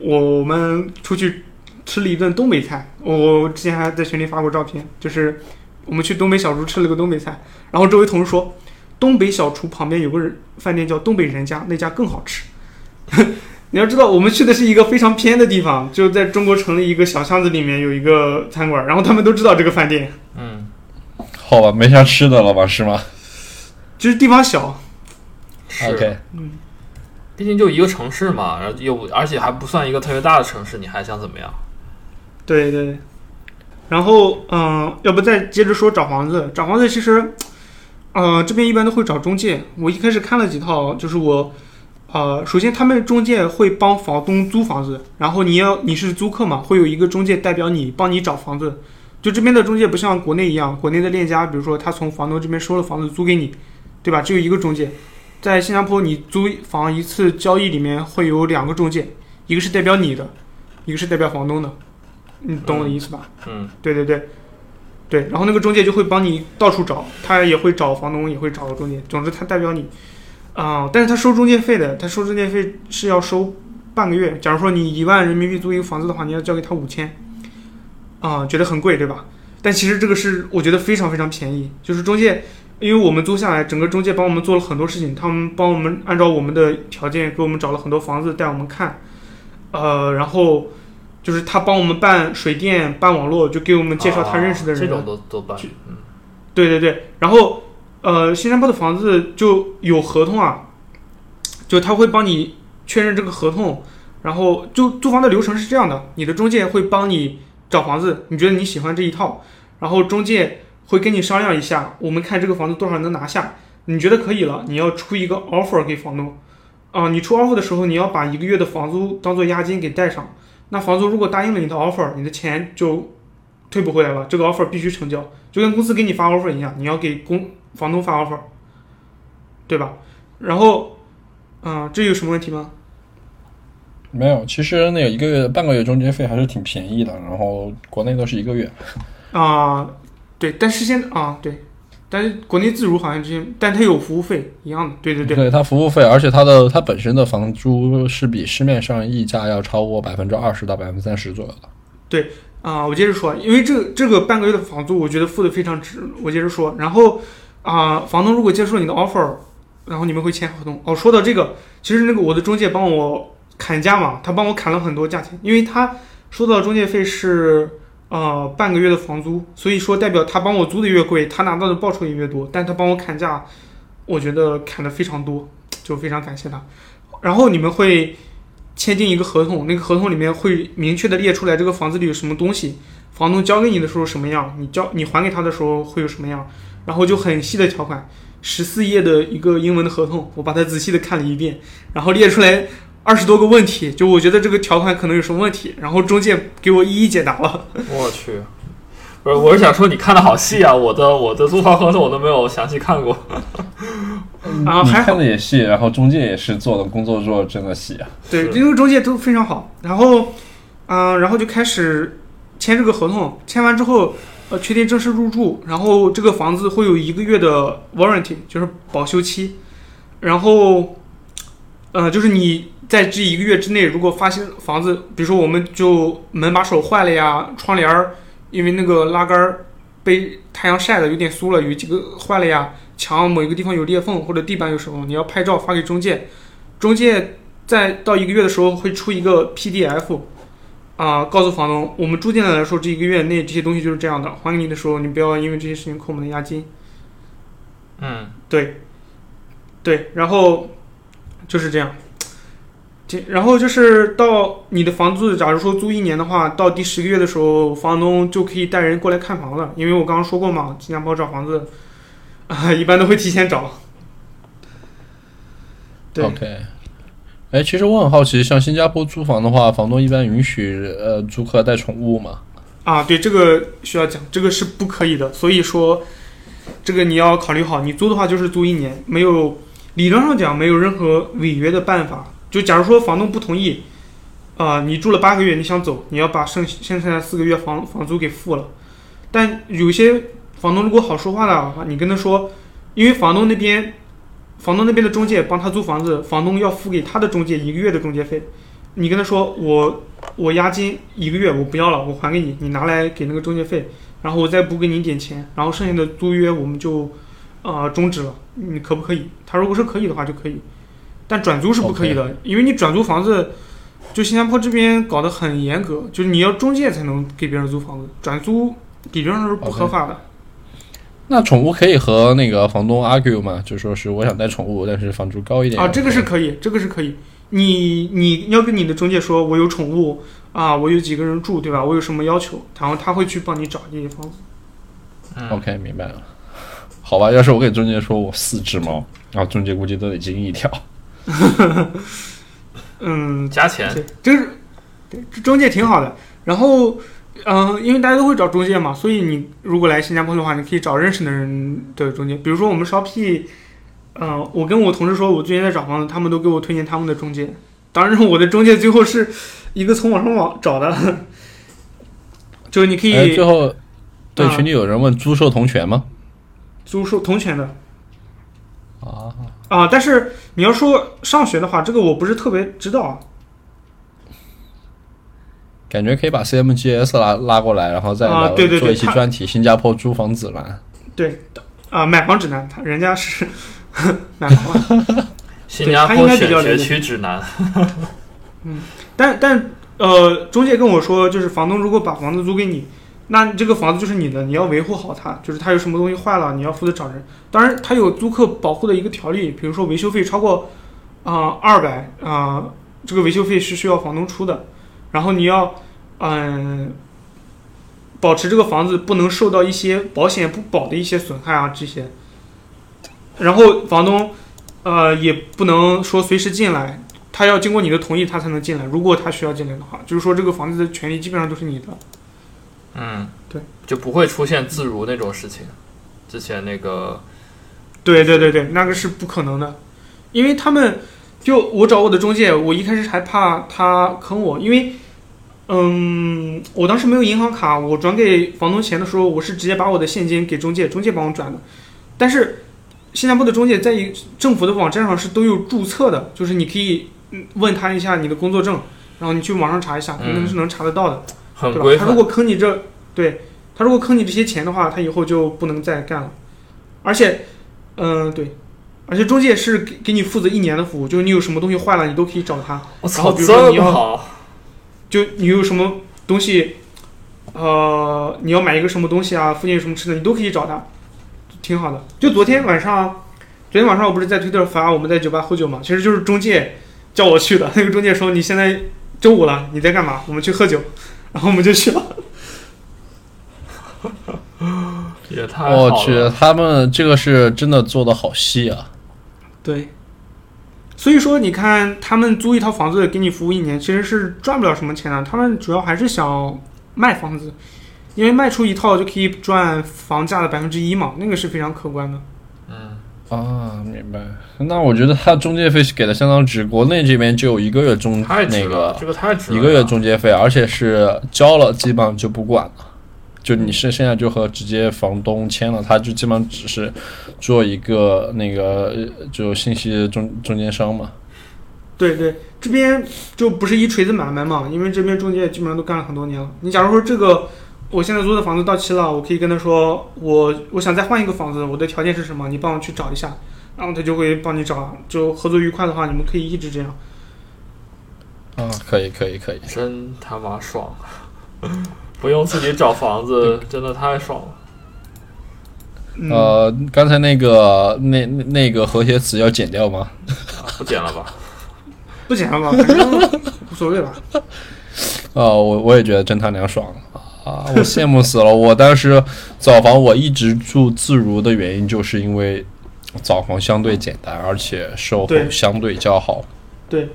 我们出去吃了一顿东北菜，我之前还在群里发过照片，就是我们去东北小厨吃了个东北菜，然后周围同事说，东北小厨旁边有个人饭店叫东北人家，那家更好吃。[laughs] 你要知道，我们去的是一个非常偏的地方，就在中国城的一个小巷子里面有一个餐馆，然后他们都知道这个饭店，嗯，好吧，没啥吃的了吧，是吗就是地方小，是？OK，毕竟就一个城市嘛，然后又而且还不算一个特别大的城市，你还想怎么样？对对。然后，嗯、要不再接着说找房子。找房子其实，呃，这边一般都会找中介。我一开始看了几套，就是我，呃，首先他们中介会帮房东租房子，然后你要你是租客嘛，会有一个中介代表你帮你找房子。就这边的中介不像国内一样，国内的链家，比如说他从房东这边收了房子租给你，对吧？只有一个中介。在新加坡，你租房一次交易里面会有两个中介，一个是代表你的，一个是代表房东的。你懂我的意思吧？嗯，对对对，对，然后那个中介就会帮你到处找，他也会找房东，也会找中介，总之他代表你，啊、但是他收中介费的，他收中介费是要收半个月。假如说你一万人民币租一个房子的话，你要交给他五千，啊、觉得很贵对吧？但其实这个是我觉得非常非常便宜，就是中介，因为我们租下来，整个中介帮我们做了很多事情，他们帮我们按照我们的条件给我们找了很多房子带我们看，呃，然后。就是他帮我们办水电、办网络，就给我们介绍他认识的人。啊这种都都办。嗯对对对，然后呃，新加坡的房子就有合同啊，就他会帮你确认这个合同，然后就租房的流程是这样的：你的中介会帮你找房子，你觉得你喜欢这一套，然后中介会跟你商量一下，我们看这个房子多少能拿下，你觉得可以了，你要出一个 offer 给房东。啊、你出 offer 的时候，你要把一个月的房租当做押金给带上。那房租如果答应了你的 offer，你的钱就退不回来了，这个 offer 必须成交。就跟公司给你发 offer 一样，你要给公房东发 offer，对吧？然后，嗯、这有什么问题吗？没有，其实那个一个月半个月中介费还是挺便宜的，然后国内都是一个月。啊、对，但是现在啊，对，但是国内自如好像之前，但它有服务费一样的，对对对，对它服务费，而且它的它本身的房租是比市面上溢价要超过百分之二十到百分之三十左右的。对啊、我接着说，因为这个这个半个月的房租，我觉得付的非常值。我接着说，然后啊、房东如果接受你的 offer，然后你们会签合同。哦，说到这个，其实那个我的中介帮我砍价嘛，他帮我砍了很多价钱，因为他收到中介费是呃半个月的房租，所以说代表他帮我租的越贵，他拿到的报酬也越多。但他帮我砍价，我觉得砍的非常多，就非常感谢他。然后你们会签订一个合同，那个合同里面会明确的列出来这个房子里有什么东西，房东交给你的时候什么样，你交你还给他的时候会有什么样，然后就很细的条款，十四页的一个英文的合同，我把它仔细的看了一遍，然后列出来二十多个问题，就我觉得这个条款可能有什么问题，然后中介给我一一解答了。我去，不是，我是想说你看的好细啊，我的我的租房合同我都没有详细看过。你啊还好看的也细，然后中介也是做的工作做得真的细啊。对，因为中介都非常好。然后，嗯、然后就开始签这个合同，签完之后，呃，确定正式入住，然后这个房子会有一个月的 warranty，就是保修期。然后，呃，就是你在这一个月之内，如果发现房子，比如说我们就门把手坏了呀，窗帘儿因为那个拉杆儿被太阳晒的有点酥了，有几个坏了呀，墙某一个地方有裂缝或者地板有什么，你要拍照发给中介，中介在到一个月的时候会出一个 PDF，啊、告诉房东，我们住进来的时候这一个月内这些东西就是这样的，还给你的时候你不要因为这些事情扣我们的押金。嗯，对，对，然后就是这样。这然后就是到你的房子，假如说租一年的话，到第十个月的时候，房东就可以带人过来看房了。因为我刚刚说过嘛，新加坡找房子啊，[laughs] 一般都会提前找。对 OK。哎，其实我很好奇，像新加坡租房的话，房东一般允许呃租客带宠物吗？啊，对，这个需要讲，这个是不可以的。所以说，这个你要考虑好，你租的话就是租一年，没有理论上讲没有任何违约的办法。就假如说房东不同意，啊、你住了八个月，你想走，你要把剩剩下的四个月房房租给付了。但有些房东如果好说话的话，你跟他说，因为房东那边，房东那边的中介帮他租房子，房东要付给他的中介一个月的中介费。你跟他说，我我押金一个月我不要了，我还给你，你拿来给那个中介费，然后我再补给你点钱，然后剩下的租约我们就呃终止了，你可不可以？他如果是可以的话就可以，但转租是不可以的因为你转租房子，就新加坡这边搞得很严格，就是你要中介才能给别人租房子，转租理论上是不合法的。那宠物可以和那个房东 argue 吗？就说是我想带宠物，但是房租高一点啊，这个是可以，这个是可以。你你要跟你的中介说，我有宠物啊，我有几个人住，对吧？我有什么要求，然后他会去帮你找这些房子。嗯 OK，明白了。[laughs] 好吧，要是我给中介说我四只猫，然后中介估计都得惊一跳。[laughs] 嗯，加钱。对，这是对这中介挺好的。然后，嗯、因为大家都会找中介嘛，所以你如果来新加坡的话，你可以找认识的人的中介。比如说我们 Shopee，嗯、我跟我同事说我最近在找房子，他们都给我推荐他们的中介。当然，我的中介最后是一个从网上网找的，[laughs] 就是你可哎，以最后对啊群里有人问租售同权吗？租售同权的。啊，啊，但是你要说上学的话，这个我不是特别知道啊。感觉可以把 CMGS 拉拉过来，然后再啊对对对做一期专题《新加坡租房指南对啊，买房指南，他人家是 [laughs] 买房，[laughs] 新加他应坡选学该比较了解区指南。嗯但但呃，中介跟我说，就是房东如果把房子租给你，那这个房子就是你的，你要维护好它，就是它有什么东西坏了，你要负责找人。当然，它有租客保护的一个条例，比如说维修费超过啊二百啊，这个维修费是需要房东出的，然后你要嗯、保持这个房子不能受到一些保险不保的一些损害啊这些，然后房东呃也不能说随时进来。他要经过你的同意，他才能进来。如果他需要进来的话，就是说这个房子的权利基本上都是你的。嗯，对，就不会出现自如那种事情。之前那个，对对对对，那个是不可能的，因为他们就我找我的中介，我一开始还怕他坑我，因为，嗯，我当时没有银行卡，我转给房东钱的时候，我是直接把我的现金给中介，中介帮我转的。但是，新加坡的中介在一政府的网站上是都有注册的，就是你可以嗯问他一下你的工作证，然后你去网上查一下，嗯那个是能查得到的，很规？范。他如果坑你这，对他如果坑你这些钱的话，他以后就不能再干了。而且，嗯、对，而且中介是给给你负责一年的服务，就是你有什么东西坏了，你都可以找他。我操，然后比如说这你要么好，[laughs] 就你有什么东西，呃，你要买一个什么东西啊，附近有什么吃的，你都可以找他，挺好的。就昨天晚上，昨天晚上我不是在推特发我们在酒吧喝酒嘛，其实就是中介叫我去的。那个中介说你现在周五了，你在干嘛？我们去喝酒，然后我们就去了。[laughs] 也太。我去，他们这个是真的做的好细啊！对，所以说你看他们租一套房子给你服务一年，其实是赚不了什么钱的。他们主要还是想卖房子，因为卖出一套就可以赚房价的百分之一嘛，那个是非常可观的。嗯，啊，明白。那我觉得他中介费是给的相当值，国内这边就有一个月中那个这个太值了。一个月中介费，而且是交了基本上就不管了。就你是现在就和直接房东签了，他就基本上只是做一个那个呃就信息中中间商嘛。对对，这边就不是一锤子买卖嘛，因为这边中介基本上都干了很多年了。你假如说这个我现在租的房子到期了，我可以跟他说，我我想再换一个房子，我的条件是什么？你帮我去找一下，然后他就会帮你找。就合作愉快的话，你们可以一直这样。啊，可以可以可以。真他妈爽，不用自己找房子，真的太爽了。嗯、呃，刚才那个那那那个和谐词要剪掉吗？啊不剪了吧？不剪了吧，反正无所谓吧。啊，[laughs] 我我也觉得真他娘爽啊！我羡慕死了。我当时找房我一直住自如的原因，就是因为找房相对简单，而且售后相对较好。对，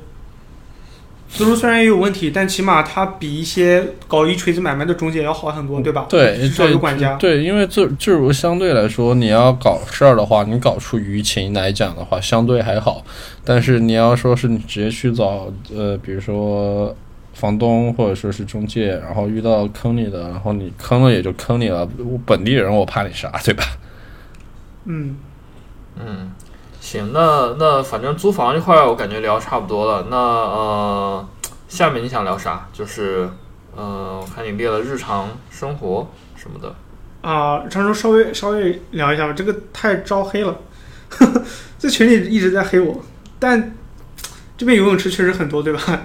自如虽然也有问题，但起码它比一些搞一锤子买卖的中介要好很多，对吧？对至少对有管家。对，因为自自如相对来说，你要搞事儿的话，你搞出舆情来讲的话，相对还好。但是你要说是你直接去找呃，比如说房东或者说是中介，然后遇到坑你的，然后你坑了也就坑你了。我本地人我怕你啥，对吧？嗯，嗯，行，那那反正租房这块我感觉聊差不多了。那呃，下面你想聊啥？就是呃，我看你列了日常生活什么的。啊、常州稍微稍微聊一下吧，这个太招黑了，[laughs] 在群里一直在黑我，但这边游泳池确实很多，对吧？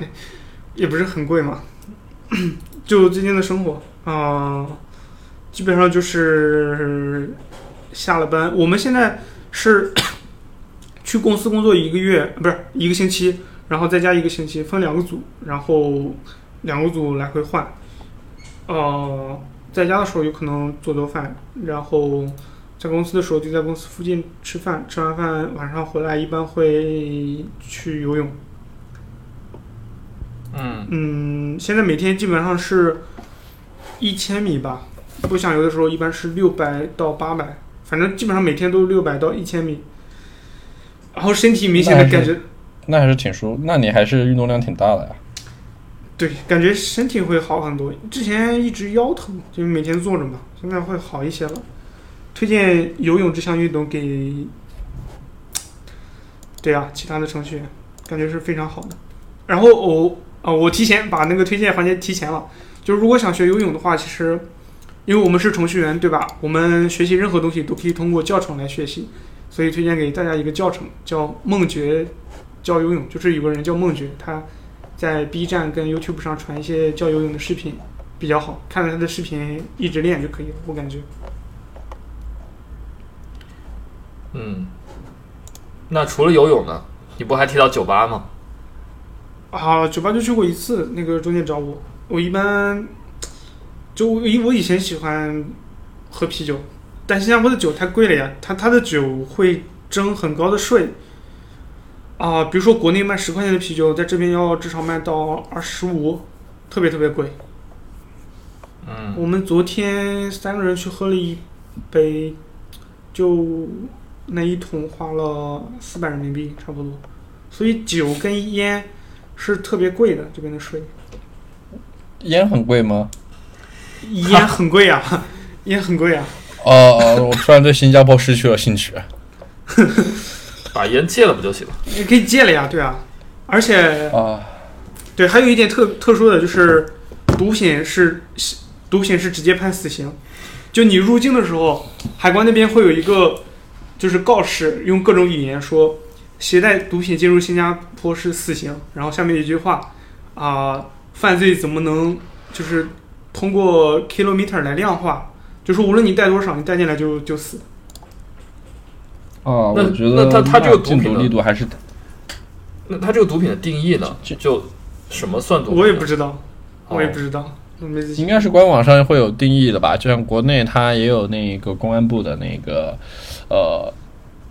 也不是很贵嘛，[clears throat] 就最近的生活啊、基本上就是下了班，我们现在是 [coughs] 去公司工作一个月，不是一个星期，然后再加一个星期，分两个组，然后两个组来回换，呃。在家的时候有可能做做饭，然后在公司的时候就在公司附近吃饭，吃完饭晚上回来一般会去游泳。嗯嗯，现在每天基本上是一千米吧，不想游的时候一般是六百到八百，反正基本上每天都六百到一千米。然后身体明显的感觉，那还是挺舒服，那你还是运动量挺大的呀。对，感觉身体会好很多。之前一直腰疼，就是每天坐着嘛，现在会好一些了。推荐游泳这项运动给，对啊，其他的程序员，感觉是非常好的。然后我啊、我提前把那个推荐环节提前了，就是如果想学游泳的话，其实因为我们是程序员，对吧？我们学习任何东西都可以通过教程来学习，所以推荐给大家一个教程，叫梦觉教游泳，就是有个人叫梦觉，他。在 B 站跟 YouTube 上传一些教游泳的视频，比较好，看着他的视频一直练就可以了，我感觉。嗯，那除了游泳呢？你不还提到酒吧吗？啊，酒吧就去过一次，那个中介找我，我一般就我以我以前喜欢喝啤酒，但新加坡的酒太贵了呀，他他的酒会征很高的税。啊，比如说国内卖十块钱的啤酒，在这边要至少卖到二十五，特别特别贵。嗯我们昨天三个人去喝了一杯，就那一桶花了四百人民币，差不多，所以酒跟烟是特别贵的，这边的税。烟很贵吗？烟很贵啊，[laughs] 烟很贵啊。哦哦，我突然对新加坡失去了兴趣。把烟戒了不就行了？你可以戒了呀，对啊。而且啊，对，还有一点特特殊的就是，毒品是毒品是直接判死刑。就你入境的时候，海关那边会有一个就是告示，用各种语言说携带毒品进入新加坡是死刑。然后下面一句话啊、犯罪怎么能就是通过 kilometer 来量化？就是无论你带多少，你带进来就就死。啊，那我觉得那他他这个毒禁毒品力度还是那他这个毒品的定义呢？就就什么算毒品？我也不知道，哦我也不知道，应该是官网上会有定义的吧？就像国内它也有那个公安部的那个呃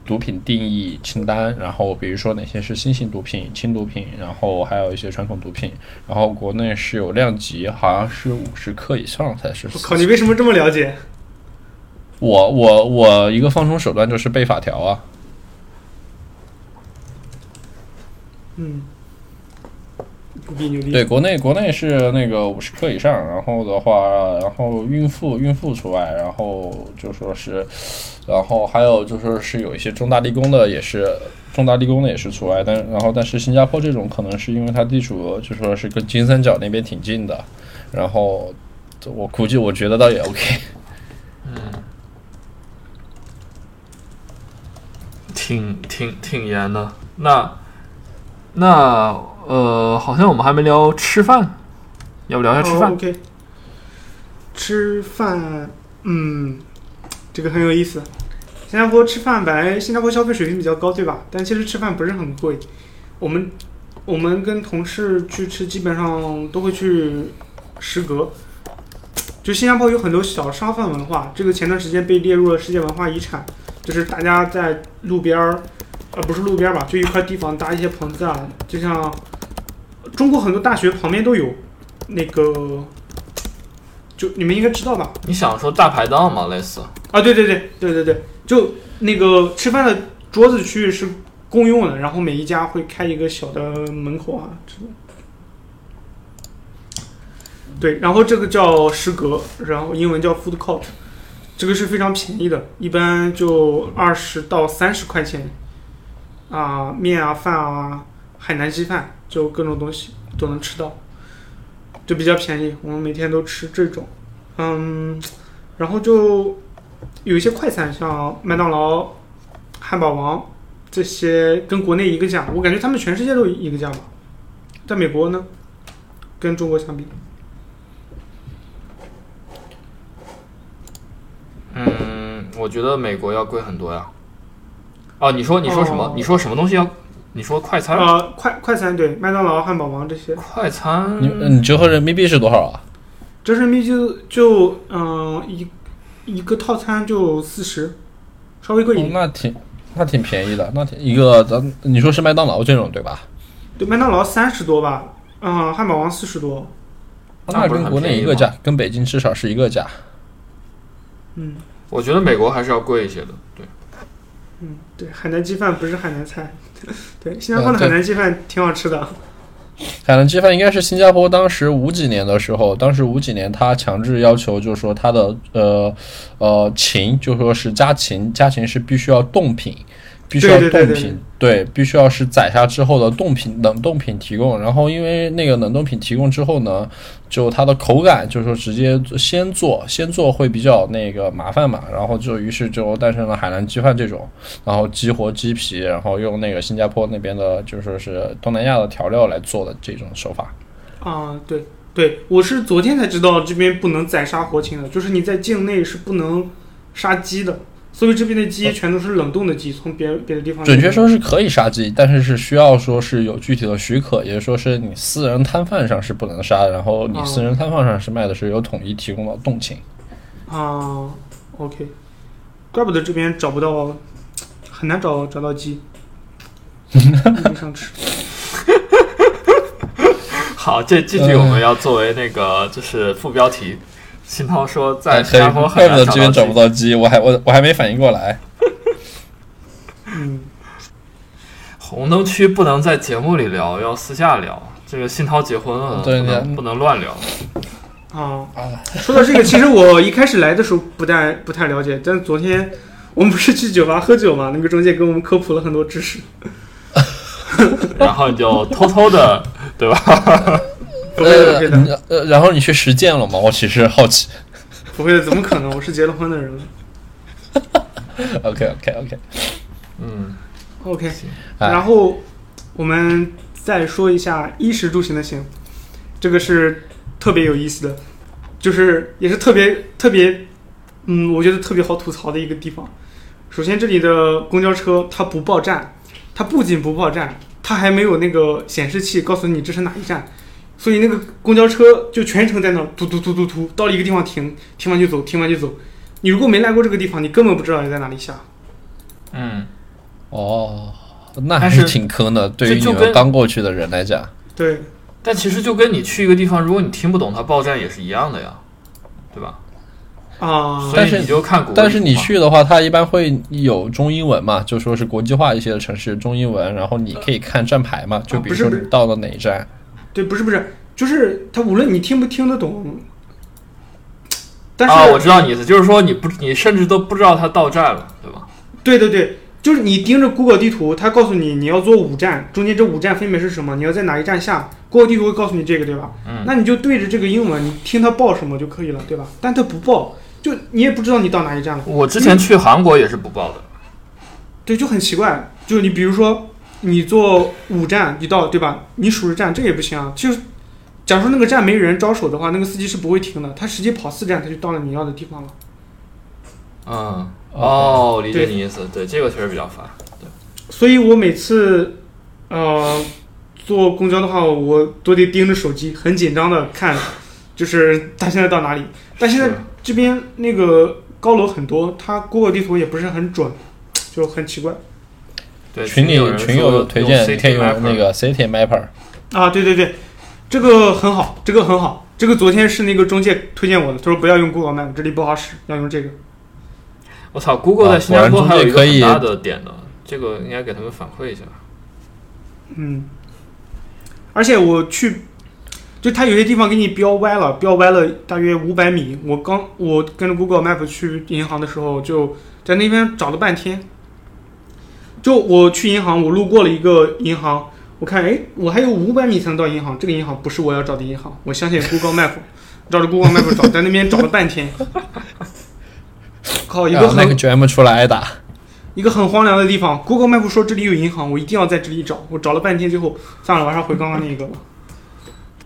毒品定义清单，然后比如说哪些是新型毒品、轻毒品，然后还有一些传统毒品，然后国内是有量级，好像是五十克以上才是。我靠，你为什么这么了解？我我我一个放松手段就是背法条啊。嗯，牛逼牛逼。对，国内国内是那个五十克以上，然后的话，然后孕妇孕妇除外，然后就说是，然后还有就说是有一些重大立功的也是重大立功的也是除外，但然后但是新加坡这种可能是因为它地处就说是跟金三角那边挺近的，然后我估计我觉得倒也 OK。嗯挺挺挺严的。那那呃，好像我们还没聊吃饭，要不聊一下吃哦饭？OK，吃饭，嗯，这个很有意思。新加坡吃饭本来新加坡消费水平比较高，对吧？但其实吃饭不是很贵。我们我们跟同事去吃，基本上都会去食阁。就新加坡有很多小商贩文化，这个前段时间被列入了世界文化遗产。就是大家在路边儿，呃，不是路边吧，就一块地方搭一些棚子啊，就像中国很多大学旁边都有那个，就你们应该知道吧？你想说大排档吗？类似？啊，对对对对对对，就那个吃饭的桌子区域是公用的，然后每一家会开一个小的门口啊之类的。对，然后这个叫食阁，然后英文叫 food court，这个是非常便宜的，一般就二十到三十块钱，啊，面啊饭啊，海南鸡饭，就各种东西都能吃到，就比较便宜，我们每天都吃这种，嗯，然后就有一些快餐，像麦当劳、汉堡王这些，跟国内一个价，我感觉他们全世界都一个价吧。在美国呢，跟中国相比，嗯，我觉得美国要贵很多呀。哦，你说你说什么？哦你说什么东西要？你说快餐？呃，快快餐对，麦当劳、汉堡王这些，快餐？你你折合人民币是多少啊？折人民币就就嗯、一一个套餐就四十，稍微贵一哦点。那挺那挺便宜的，那挺一个咱你说是麦当劳这种对吧？对，麦当劳三十多吧，嗯、汉堡王四十多，那跟国内一个价，跟北京至少是一个价。嗯我觉得美国还是要贵一些的。对，嗯，对，海南鸡饭不是海南菜，[laughs] 对，新加坡的海南鸡饭挺好吃的。海南鸡饭应该是新加坡当时五几年的时候，当时五几年他强制要求，就是说他的呃呃禽，就说是家禽，家禽是必须要冻品，必须要对对对对冻品，对，必须要是宰杀之后的冻品冷冻品提供。然后因为那个冷冻品提供之后呢，就它的口感，就是说直接先做，先做会比较那个麻烦嘛，然后就于是就诞生了海南鸡饭这种，然后激活鸡皮，然后用那个新加坡那边的，就说是东南亚的调料来做的这种手法。啊，对对，我是昨天才知道这边不能宰杀活禽的，就是你在境内是不能杀鸡的，所以这边的鸡全都是冷冻的鸡，从别别的地方准确说是可以杀鸡，但是是需要说是有具体的许可，也就是说是你私人摊贩上是不能杀，然后你私人摊贩上是卖的是有统一提供的冻禽。啊，OK，怪不得这边找不到，很难找找到鸡，一直想吃。[laughs] 好，这这句我们要作为那个就是副标题。新涛说在新可以，加坡很怪不难得这边找。不到鸡，我还我我还没反应过来。嗯，[laughs] 红灯区不能在节目里聊，要私下聊。这个信涛结婚了，对不能不能乱聊。啊，[laughs] 说到这个，其实我一开始来的时候不太不太了解，但昨天我们不是去酒吧喝酒嘛，那个中介给我们科普了很多知识。[laughs] 然后你就偷偷的，对吧？不会的，不会的，呃呃，然后你去实践了吗？我其实好奇。不会的，怎么可能？我是结了婚的人 [laughs] 了。OK OK OK，嗯，OK，哎然后我们再说一下衣食住行的行，这个是特别有意思的，就是也是特别特别，嗯，我觉得特别好吐槽的一个地方。首先，这里的公交车它不报站，它不仅不报站，它还没有那个显示器告诉你这是哪一站，所以那个公交车就全程在那儿突突突突突，到了一个地方停，停完就走，停完就走。你如果没来过这个地方，你根本不知道你在哪里下。嗯，哦，那还是是挺坑的，对于你们刚过去的人来讲。对，但其实就跟你去一个地方，如果你听不懂它报站也是一样的呀，对吧？啊、所但是以你就看但是你去的话，它一般会有中英文嘛，就说是国际化一些的城市中英文，然后你可以看站牌嘛，就比如说你到了哪一站。对，不是不是，就是他无论你听不听得懂，但是、啊，我知道你意思，就是说你不，你甚至都不知道他到站了，对吧？对对对，就是你盯着 Google 地图，它告诉你你要坐五站，中间这五站分别是什么，你要在哪一站下，Google 地图会告诉你这个，对吧？嗯那你就对着这个英文，你听它报什么就可以了，对吧？但它不报，就你也不知道你到哪一站了，我之前去韩国也是不报的，对，就很奇怪。就你比如说你坐五站，你到对吧？你数着站，这也不行啊。就是假如说那个站没人招手的话，那个司机是不会停的，他实际跑四站，他就到了你要的地方了。嗯，哦，理解对你意思，对，这个确实比较烦。对所以我每次呃坐公交的话，我都得盯着手机，很紧张的看，就是他现在到哪里。但现在这边那个高楼很多，它 Google 地图也不是很准，就很奇怪对，群里有人群说友推荐，你可以 City 用那个 City Mapper。啊！对对对，这个很好，这个很好。这个昨天是那个中介推荐我的，他说不要用 Google Map，这里不好使，要用这个。我操，Google 啊在新加坡还有一个很大的点呢，这个应该给他们反馈一下。嗯，而且我去，就他有些地方给你标歪了，标歪了大约五百米。我刚我跟着 Google Map 去银行的时候，就在那边找了半天。就我去银行，我路过了一个银行，我看哎，我还有五百米才能到银行，这个银行不是我要找的银行。我相信 Google Map，[laughs] 照着 Google Map 找，在那边找了半天。靠，一个很、然后那个 GM 出来挨打。一个很荒凉的地方，Google Map 说这里有银行，我一定要在这里找。我找了半天，最后算了，我还是回刚刚那个吧。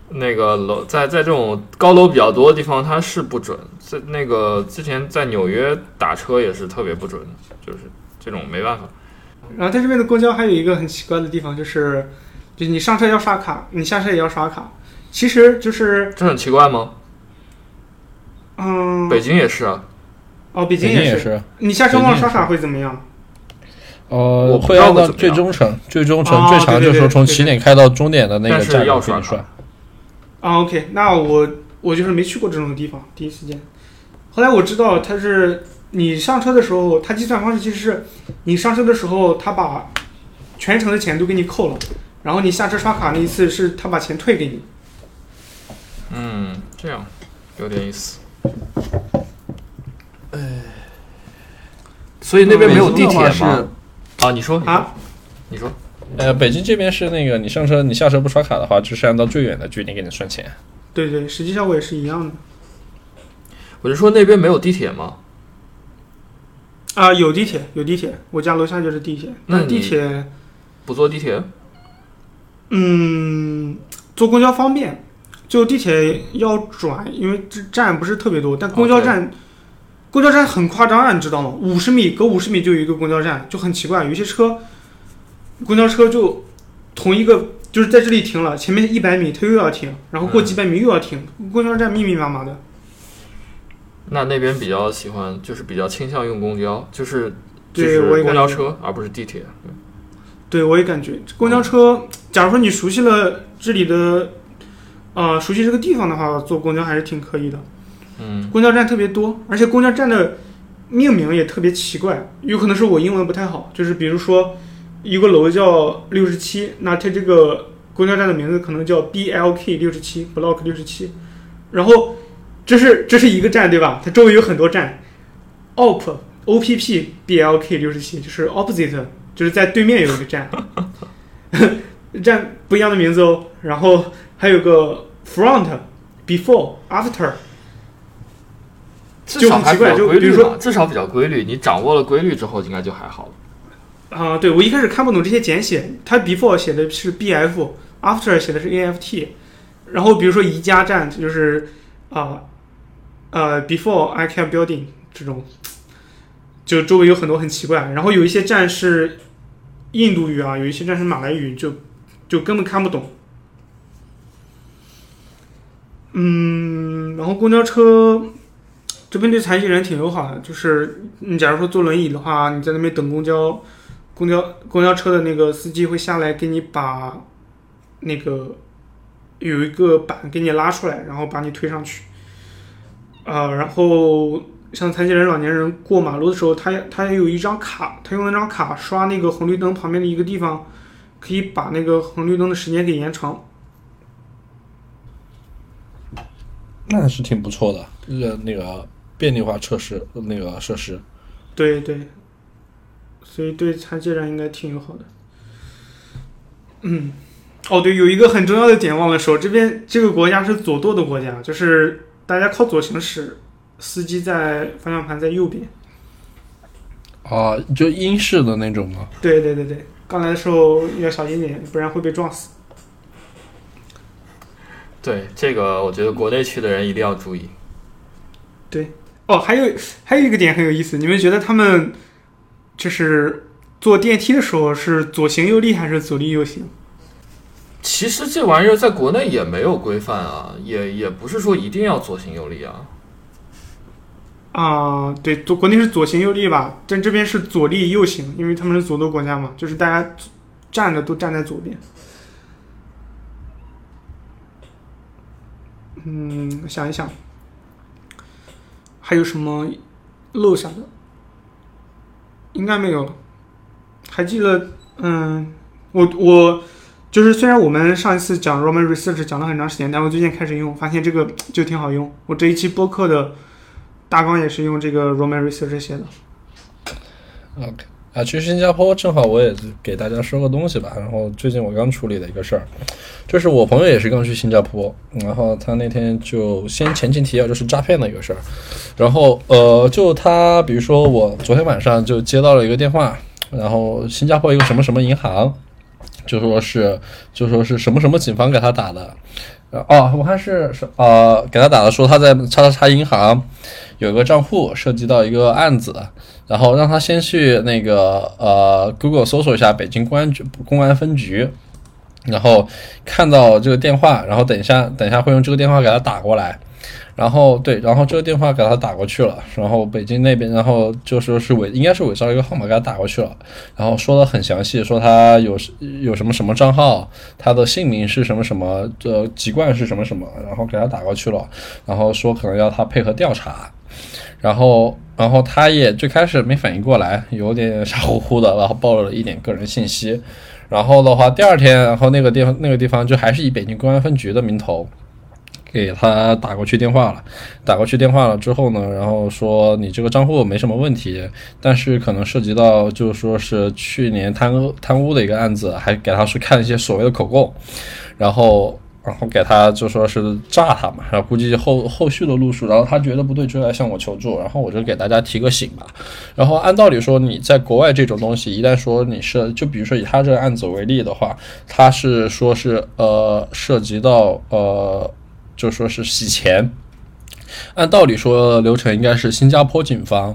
那个楼在在这种高楼比较多的地方，它是不准。在那个之前在纽约打车也是特别不准，就是这种没办法。然后它这边的公交还有一个很奇怪的地方，就是就是你上车要刷卡，你下车也要刷卡。其实就是这很奇怪吗？嗯，北京也是啊，哦，北北京是，也是。你下车忘了刷卡会怎么样？呃，我不知道会按照最终程，最忠诚哦最长就是说从起点开到终点的那个站要刷卡给你刷。啊，OK，那我我就是没去过这种地方，第一次见。后来我知道它是你上车的时候，它计算方式其实是你上车的时候，他把全程的钱都给你扣了，然后你下车刷卡那一次是他把钱退给你。嗯，这样有点意思。哎所以那边没有地铁吗？啊，你说啊，你说，呃，北京这边是那个你上车你下车不刷卡的话，就是按照最远的距离给你算钱。对对，实际效果也是一样的。我就说那边没有地铁吗？啊，有地铁，有地铁，我家楼下就是地铁。那地铁，不坐地铁？嗯，坐公交方便，就地铁要转，因为这站不是特别多，但公交站公交站很夸张啊，你知道吗？五十米隔五十米就有一个公交站，就很奇怪。有些车，公交车就同一个就是在这里停了，前面一百米它又要停，然后过嗯几百米又要停，公交站密密麻麻的。那那边比较喜欢，就是比较倾向用公交，就是就对是公交车，而不是地铁。对，我也感觉公交车，假如说你熟悉了这里的，呃，熟悉这个地方的话，坐公交还是挺可以的。嗯，公交站特别多，而且公交站的命名也特别奇怪，有可能是我英文不太好，就是比如说，一个楼叫六十七，那它这个公交站的名字可能叫 BLK 六十七，Block 六十七。然后这是这是一个站对吧？它周围有很多站，OP OPP BLK 六十七就是 opposite，就是在对面有一个站，[laughs] 站不一样的名字哦。然后还有个 Front Before After。至少还比较就很奇怪就规律比如说嘛，至少比较规律。你掌握了规律之后，应该就还好了。啊、对我一开始看不懂这些简写，它 before 写的是 bf，after 写的是 aft，然后比如说宜家站就是啊呃 before IKEA building 这种，就周围有很多很奇怪，然后有一些站是印度语啊，有一些站是马来语，就就根本看不懂。嗯，然后公交车这边对残疾人挺友好的，就是你假如说坐轮椅的话，你在那边等公交。公交公交车的那个司机会下来给你把那个有一个板给你拉出来，然后把你推上去。呃，然后像残疾人、老年人过马路的时候，他他也有一张卡，他用那张卡刷那个红绿灯旁边的一个地方，可以把那个红绿灯的时间给延长。那还是挺不错的，呃，那个便利化设施，那个设施。对对，所以对残疾人应该挺友好的。嗯，哦对，有一个很重要的点忘了说，这边这个国家是左舵的国家，就是大家靠左行驶，司机在方向盘在右边。啊，就英式的那种吗？对对对对，刚来的时候要小心点，不然会被撞死。对这个，我觉得国内去的人一定要注意。对哦，还有还有一个点很有意思，你们觉得他们就是坐电梯的时候是左行右立还是左立右行？其实这玩意儿在国内也没有规范啊，也也不是说一定要左行右立啊。啊、对，左国内是左行右立吧，但这边是左立右行，因为他们是左舵国家嘛，就是大家站着都站在左边。嗯，想一想，还有什么漏下的？应该没有了。还记得，嗯，我我就是虽然我们上一次讲 Roman Research 讲了很长时间，但我最近开始用，发现这个就挺好用。我这一期播客的大纲也是用这个 Roman Research 写的。OK 啊，去新加坡正好我也给大家说个东西吧。然后最近我刚处理的一个事儿，就是我朋友也是刚去新加坡，然后他那天就先前情提要，就是诈骗的一个事儿。然后呃，就他比如说我昨天晚上就接到了一个电话，然后新加坡一个什么什么银行，就说是就说是什么什么警方给他打的。哦，我看是是呃，给他打的说他在叉叉叉银行有一个账户涉及到一个案子，然后让他先去那个呃 Google 搜索一下北京公安局公安分局，然后看到这个电话，然后等一下等一下会用这个电话给他打过来，然后对，然后这个电话给他打过去了，然后北京那边然后就说是伪应该是伪造一个号码给他打过去了，然后说的很详细，说他有有什么什么账号，他的姓名是什么什么，呃籍贯是什么什么，然后给他打过去了，然后说可能要他配合调查。然后，然后他也最开始没反应过来，有点傻乎乎的，然后暴露了一点个人信息。然后的话，第二天，然后那个地方那个地方就还是以北京公安分局的名头给他打过去电话了。打过去电话了之后呢，然后说你这个账户没什么问题，但是可能涉及到就是说是去年贪污贪污的一个案子，还给他去看一些所谓的口供，然后。然后给他就说是炸他嘛，然后估计后后续的路数，然后他觉得不对就来向我求助，然后我就给大家提个醒吧。然后按道理说，你在国外这种东西，一旦说你是，就比如说以他这个案子为例的话，他是说是呃涉及到呃就说是洗钱，按道理说流程应该是新加坡警方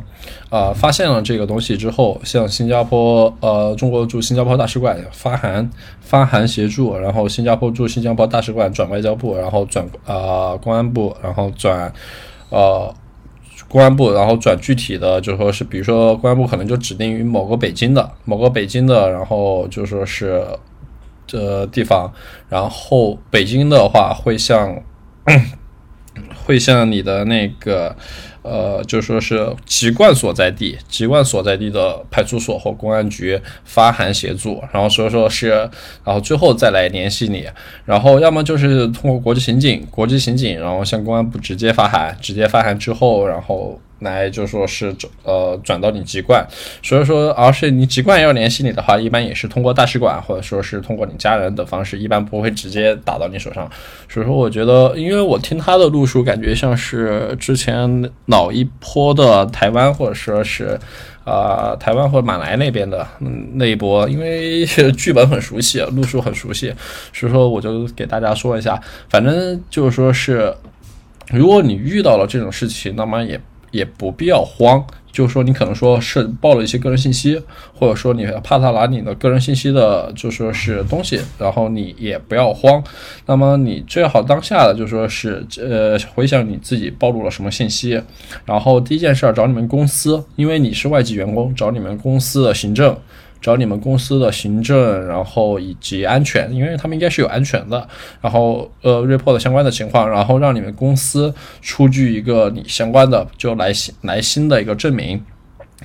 啊、发现了这个东西之后，向新加坡呃中国驻新加坡大使馆发函发函协助，然后新加坡驻新加坡大使馆转外交部，然后转啊、公安部，然后转呃。公安部，然后转具体的，就说是，比如说公安部可能就指定于某个北京的某个北京的，然后就说是这地方，然后北京的话会向 [coughs] 会向你的那个呃，就说是籍贯所在地，籍贯所在地的派出所或公安局发函协助，然后所以说是，然后最后再来联系你，然后要么就是通过国际刑警，国际刑警，然后向公安部直接发函，直接发函之后，然后。来就说是呃转到你籍贯，所以说，而是你籍贯要联系你的话，一般也是通过大使馆或者说是通过你家人的方式，一般不会直接打到你手上。所以说，我觉得，因为我听他的路数，感觉像是之前老一波的台湾或者说是啊台湾或者马来那边的嗯那一波，因为剧本很熟悉，路数很熟悉，所以说我就给大家说一下，反正就是说是，如果你遇到了这种事情，那么也。也不必要慌，就是说你可能说是报了一些个人信息，或者说你怕他拿你的个人信息的，就说是东西，然后你也不要慌。那么你最好当下的就说是呃回想你自己暴露了什么信息，然后第一件事找你们公司，因为你是外籍员工，找你们公司的行政。找你们公司的行政，然后以及安全，因为他们应该是有安全的，然后呃，report 相关的情况，然后让你们公司出具一个你相关的就来新来新的一个证明，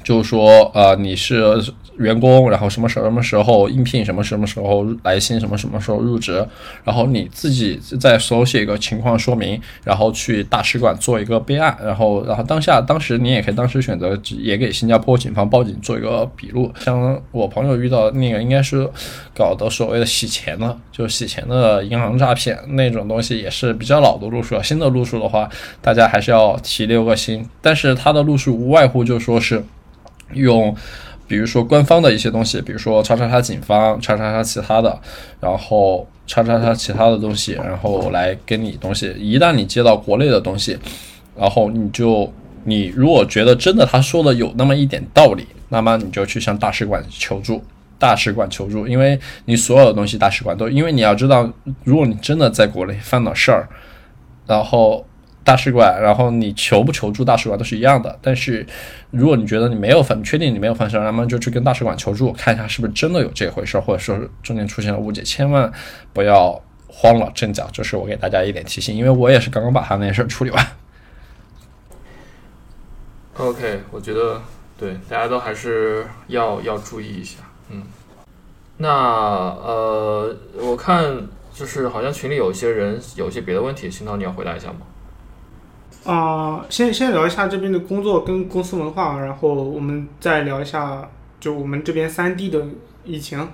就是说呃你是。员工，然后什么什么时候应聘，什么什么时候来新，什么什么时候入职，然后你自己再手写一个情况说明，然后去大使馆做一个备案，然后然后当下当时你也可以当时选择也给新加坡警方报警做一个笔录。像我朋友遇到那个应该是搞的所谓的洗钱的，就洗钱的银行诈骗那种东西，也是比较老的路数。新的路数的话，大家还是要提六个心。但是它的路数无外乎就说是用。比如说官方的一些东西，比如说叉叉叉警方，叉叉叉其他的，然后叉叉叉其他的东西，然后来给你东西。一旦你接到国内的东西，然后你就你如果觉得真的他说的有那么一点道理，那么你就去向大使馆求助，大使馆求助，因为你所有的东西大使馆都，因为你要知道，如果你真的在国内犯了事儿，然后。大使馆，然后你求不求助大使馆都是一样的。但是，如果你觉得你没有犯，确定你没有犯事，那么就去跟大使馆求助，看一下是不是真的有这回事，或者说中间出现了误解，千万不要慌了阵脚。这是我给大家一点提醒，因为我也是刚刚把他那事儿处理完。OK，我觉得对大家都还是要要注意一下。嗯，那呃，我看就是好像群里有些人有些别的问题，新涛你要回答一下吗？啊，先先聊一下这边的工作跟公司文化，然后我们再聊一下就我们这边三 D 的疫情。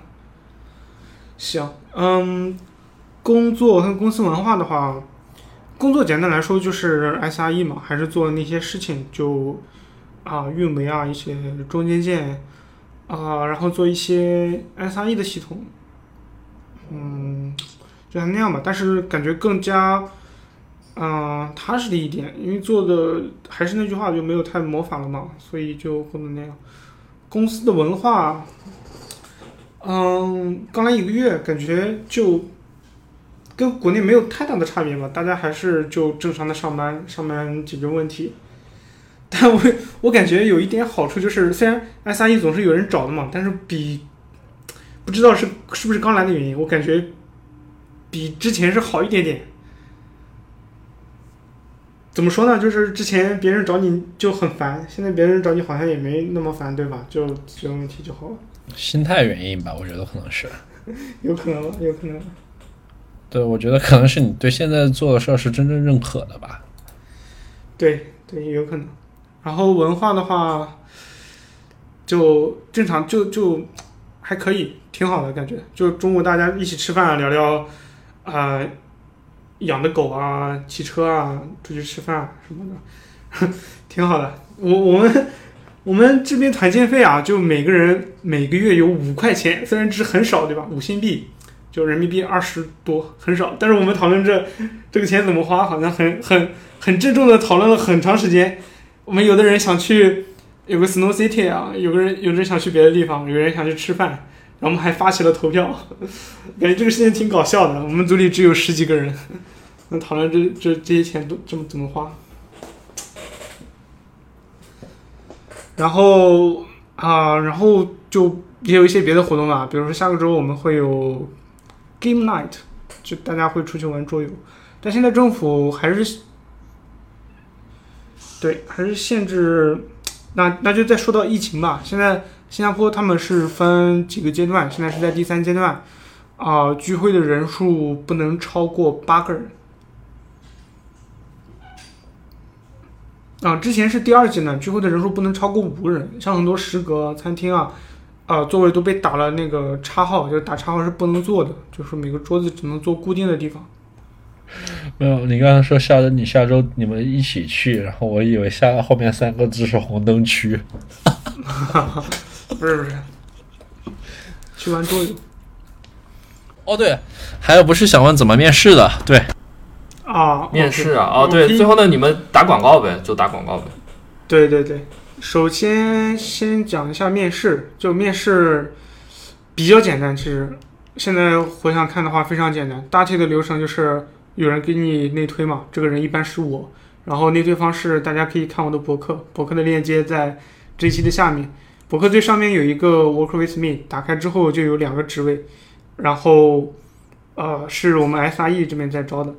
行，嗯，工作跟公司文化的话，工作简单来说就是 SRE 嘛，还是做那些事情，就啊运维啊一些中间件啊，然后做一些 SRE 的系统，嗯，就像那样吧，但是感觉更加。嗯，踏实的一点，因为做的还是那句话，就没有太模仿了嘛，所以就不能那样。公司的文化，嗯，刚来一个月，感觉就跟国内没有太大的差别吧，大家还是就正常的上班，上班解决问题。[laughs] 但我我感觉有一点好处就是，虽然 SRE 总是有人找的嘛，但是比不知道是是不是刚来的原因，我感觉比之前是好一点点。怎么说呢？就是之前别人找你就很烦，现在别人找你好像也没那么烦，对吧？就解决问题就好了。心态原因吧，我觉得可能是。[laughs] 有可能，有可能。对，我觉得可能是你对现在做的事儿是真正认可的吧。对对，有可能。然后文化的话，就正常，就就还可以，挺好的感觉。就中午大家一起吃饭聊聊，啊。养的狗啊，骑车啊，出去吃饭什么的，[laughs] 挺好的。我我们我们这边团建费啊，就每个人每个月有五块钱，虽然只是很少，对吧？五新币，就人民币二十多，很少。但是我们讨论这这个钱怎么花，好像很很很郑重的讨论了很长时间。我们有的人想去有个 Snow City 啊，有个人有人想去别的地方，有人想去吃饭，然后我们还发起了投票，[laughs] 感觉这个事情挺搞笑的。我们组里只有十几个人。[laughs] 那讨论这这这些钱都怎么怎么花？然后啊，然后就也有一些别的活动吧，比如说下个周我们会有 game night，就大家会出去玩桌游。但现在政府还是对，还是限制。那那就再说到疫情吧。现在新加坡他们是分几个阶段，现在是在第三阶段，啊、聚会的人数不能超过八个人。啊，之前是第二阶段，聚会的人数不能超过五个人，像很多食阁、餐厅啊，啊、座位都被打了那个叉号，就是打叉号是不能坐的，就是每个桌子只能坐固定的地方。没有，你刚才说下周你下周你们一起去，然后我以为下后面三个字是红灯区。[laughs] [laughs] 不是不是，去玩桌游哦，对，还有不是想问怎么面试的？对，啊，面试啊，哦，对，最后呢，你们打广告呗，就打广告呗。对对对，首先先讲一下面试，就面试比较简单，其实现在回想看的话非常简单。大体的流程就是有人给你内推嘛，这个人一般是我，然后内推方式大家可以看我的博客，博客的链接在这一期的下面。博客最上面有一个 Work with me，打开之后就有两个职位，然后呃是我们 SRE 这边在招的。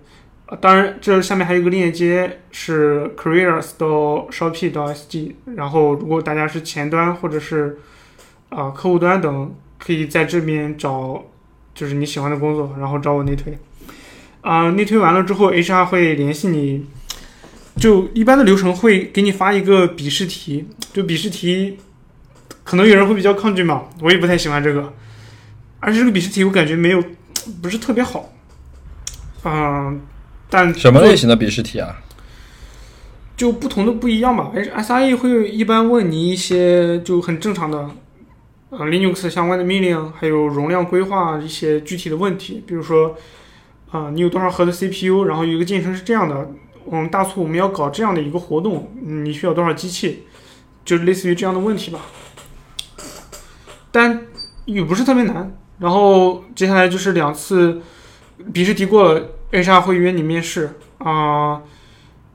呃当然，这下面还有一个链接是 careers 到 Shopee 到 SG，然后如果大家是前端或者是啊、客户端等，可以在这边找就是你喜欢的工作，然后找我内推。啊、内推完了之后，HR 会联系你，就一般的流程会给你发一个笔试题，就笔试题，可能有人会比较抗拒嘛，我也不太喜欢这个，而且这个笔试题我感觉没有 [tsk] 不是特别好，嗯、但什么类型的笔试题啊？就不同的不一样吧。S R E 会一般问你一些就很正常的，呃，Linux 相关的命令，还有容量规划一些具体的问题，比如说，啊、你有多少核的 CPU，然后有一个进程是这样的，我们大促我们要搞这样的一个活动，嗯你需要多少机器，就类似于这样的问题吧。但也不是特别难。然后接下来就是两次笔试题过了，HR 会约你面试啊。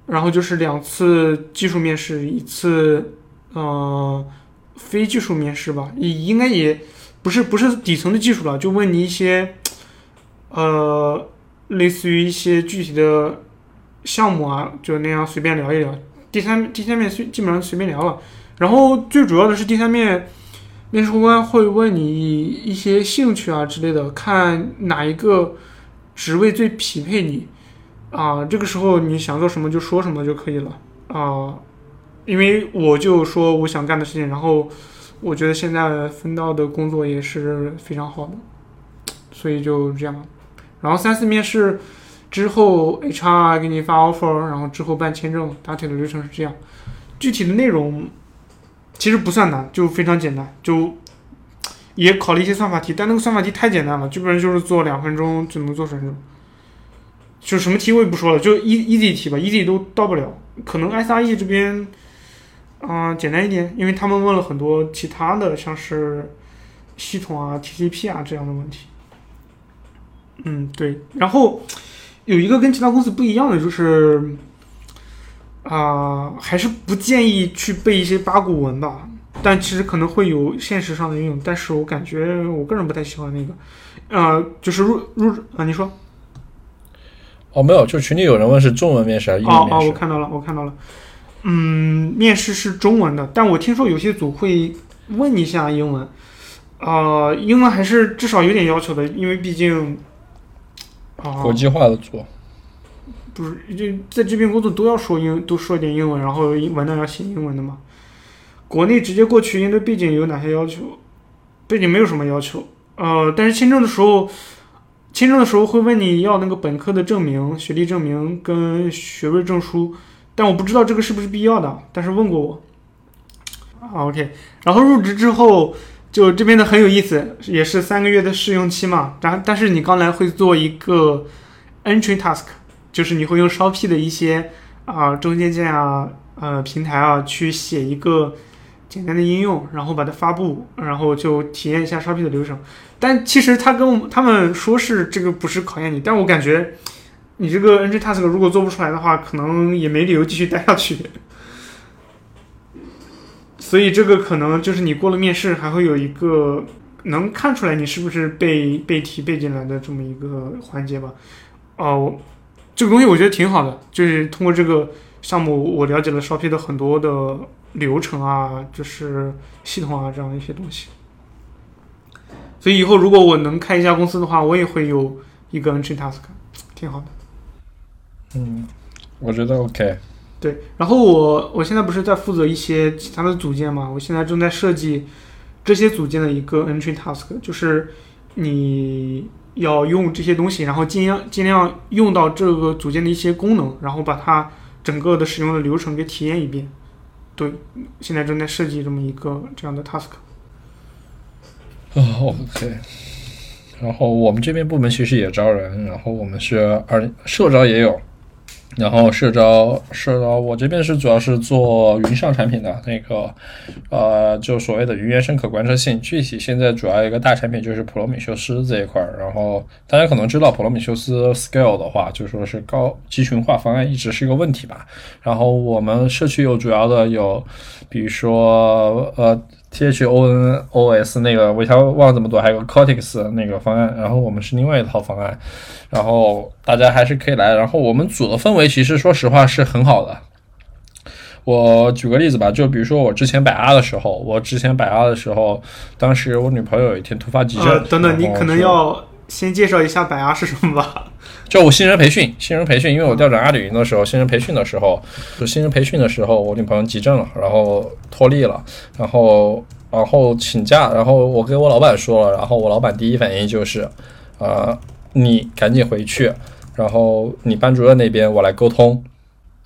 然后就是两次技术面试，一次呃非技术面试吧，也应该也不是不是底层的技术了，就问你一些呃类似于一些具体的项目啊，就那样随便聊一聊。第三第三面随基本上随便聊了，然后最主要的是第三面面试官会问你一些兴趣啊之类的，看哪一个职位最匹配你。啊，这个时候你想做什么就说什么就可以了啊，因为我就说我想干的事情，然后我觉得现在分到的工作也是非常好的，所以就这样。然后三次面试之后，HR 给你发 offer，然后之后办签证，大体的流程是这样。具体的内容其实不算难，就非常简单，就也考了一些算法题，但那个算法题太简单了，基本上就是做两分钟就能做成这种。就什么题我也不说了，就 e easy 题吧，easy 都到不了。可能 SRE 这边，啊、简单一点，因为他们问了很多其他的，像是系统啊、TCP 啊这样的问题。嗯，对。然后有一个跟其他公司不一样的就是，啊、还是不建议去背一些八股文吧。但其实可能会有现实上的应用，但是我感觉我个人不太喜欢那个，呃，就是入入啊，你说。哦，没有，就群里有人问是中文面试还是英哦哦，文面试？我看到了，我看到了。嗯，面试是中文的，但我听说有些组会问一下英文。呃，英文还是至少有点要求的，因为毕竟啊、国际化的组。不是就在这边工作都要说英，都说点英文，然后文档要写英文的嘛。国内直接过去应对背景有哪些要求？背景没有什么要求，呃，但是签证的时候，签证的时候会问你要那个本科的证明、学历证明跟学位证书，但我不知道这个是不是必要的，但是问过我。，OK，然后入职之后，就这边的很有意思，也是三个月的试用期嘛，但但是你刚来会做一个 entry task，就是你会用 shop 的一些啊、中间件啊、呃平台啊去写一个简单的应用，然后把它发布，然后就体验一下 shop 的流程。但其实他跟他们说是这个不是考验你，但我感觉你这个 NG Task 如果做不出来的话，可能也没理由继续待下去。[laughs] 所以这个可能就是你过了面试，还会有一个能看出来你是不是被被提背进来的这么一个环节吧。哦、这个东西我觉得挺好的，就是通过这个项目，我了解了 Shopee 的很多的流程啊，就是系统啊这样一些东西。所以以后如果我能开一家公司的话，我也会有一个 Entry Task，挺好的。嗯，我觉得 OK。对，然后我我现在不是在负责一些其他的组件嘛？我现在正在设计这些组件的一个 Entry Task，就是你要用这些东西，然后尽量尽量用到这个组件的一些功能，然后把它整个的使用的流程给体验一遍。对，现在正在设计这么一个这样的 Task。啊，OK。然后我们这边部门其实也招人，然后我们是二社招也有。然后社招社招，我这边是主要是做云上产品的那个，呃，就所谓的云原生可观测性。具体现在主要一个大产品就是普罗米修斯这一块儿。然后大家可能知道，普罗米修斯 Scale 的话，就说是高集群化方案一直是一个问题吧。然后我们社区有主要的有，比如说呃。T H O N O S 那个我一下忘了怎么读，还有 Cortex 那个方案，然后我们是另外一套方案，然后大家还是可以来，然后我们组的氛围其实说实话是很好的。我举个例子吧，就比如说我之前摆阿的时候，我之前摆阿的时候，当时我女朋友有一天突发急症，等等，你可能要先介绍一下摆阿是什么吧。就我新人培训，新人培训，因为我调转阿里云的时候，新人培训的时候，就新人培训的时候，我女朋友急症了，然后脱力了，然后然后请假，然后我给我老板说了，然后我老板第一反应就是，啊，你赶紧回去，然后你班主任那边我来沟通，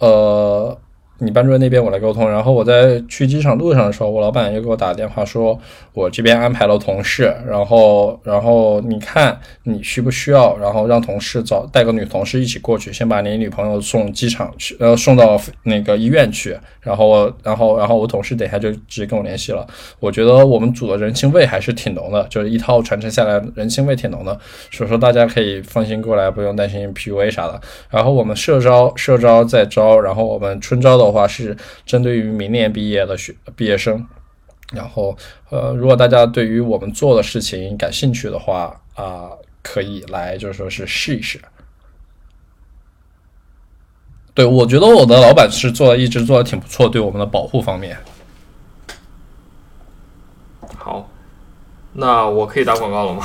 呃。你班主任那边我来沟通，然后我在去机场路上的时候，我老板又给我打电话说，我这边安排了同事，然后然后你看你需不需要，然后让同事找带个女同事一起过去，先把你女朋友送机场去，呃送到那个医院去，然后然后然后我同事等一下就直接跟我联系了。我觉得我们组的人情味还是挺浓的，就是一套传承下来人情味挺浓的，所以说大家可以放心过来，不用担心 PUA 啥的。然后我们社招社招在招，然后我们春招的。话是针对于明年毕业的学毕业生，然后呃，如果大家对于我们做的事情感兴趣的话啊，可以来就是说是试一试。对我觉得我的老板是做的一直做的挺不错，对我们的保护方面。好，那我可以打广告了吗？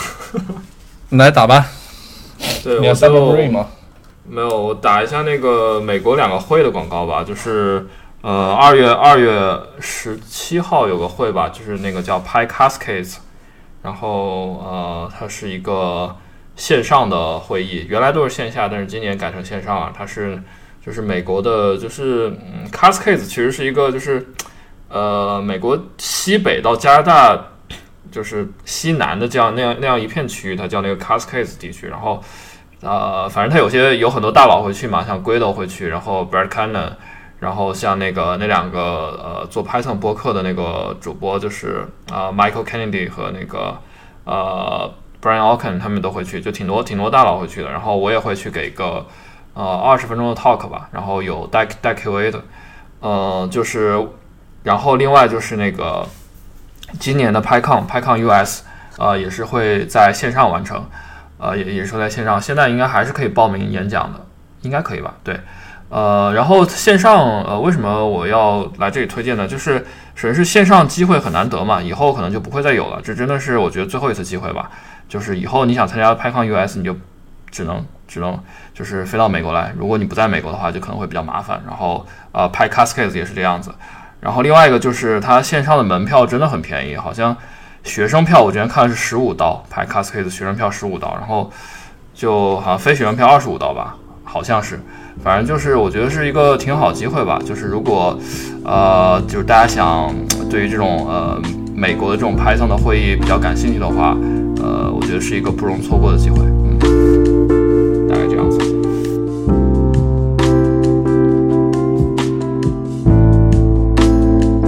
来打吧。对，我要 c e l 吗？没有，我打一下那个美国两个会的广告吧，就是呃二月二月十七号有个会吧，就是那个叫 Pi Cascades，然后呃它是一个线上的会议，原来都是线下，但是今年改成线上了。它是就是美国的，就是嗯 Cascades 其实是一个就是呃美国西北到加拿大就是西南的这样那样那样一片区域，它叫那个 Cascades 地区，然后。呃，反正它有些有很多大佬会去嘛，像 Guido 会去，然后 Brad Cannon，然后像那个那两个呃做 Python 播客的那个主播，就是啊 Michael Kennedy 和那个呃 Brian a l k e n 他们都会去，就挺多挺多大佬会去的。然后我也会去给一个呃二十分钟的 talk 吧，然后有带带 Q&A 的，呃，就是然后另外就是那个今年的 PyCon PyCon US，呃也是会在线上完成。呃，也也是在线上，现在应该还是可以报名演讲的，应该可以吧？对，呃，然后线上，呃，为什么我要来这里推荐呢？就是首先是线上机会很难得嘛，以后可能就不会再有了，这真的是我觉得最后一次机会吧。就是以后你想参加 PyCon US，你就只能只能就是飞到美国来，如果你不在美国的话，就可能会比较麻烦。然后，呃，PyCascades 也是这样子。然后另外一个就是它线上的门票真的很便宜，好像。学生票我之前看是十五刀，排 Cascade 学生票十五刀，然后就好像非学生票二十五刀吧，好像是，反正就是我觉得是一个挺好机会吧。就是如果呃，就是大家想对于这种呃美国的这种 Python 的会议比较感兴趣的话，呃，我觉得是一个不容错过的机会。嗯，大概这样子。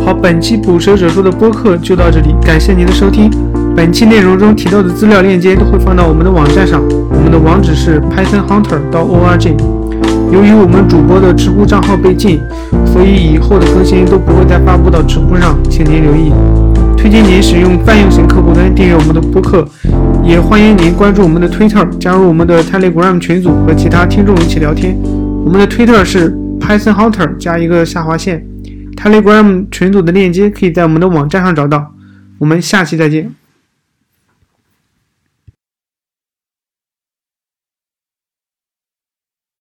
好，本期捕蛇者说的播客就到这里，感谢您的收听。本期内容中提到的资料链接都会放到我们的网站上，我们的网址是 pythonhunter 到 org。由于我们主播的知乎账号被禁，所以以后的更新都不会再发布到知乎上，请您留意。推荐您使用泛用型客户端订阅我们的播客，也欢迎您关注我们的 Twitter，加入我们的 Telegram 群组和其他听众一起聊天。我们的 Twitter 是。Python Hunter 加一个下划线，Telegram 群组的链接可以在我们的网站上找到。我们下期再见。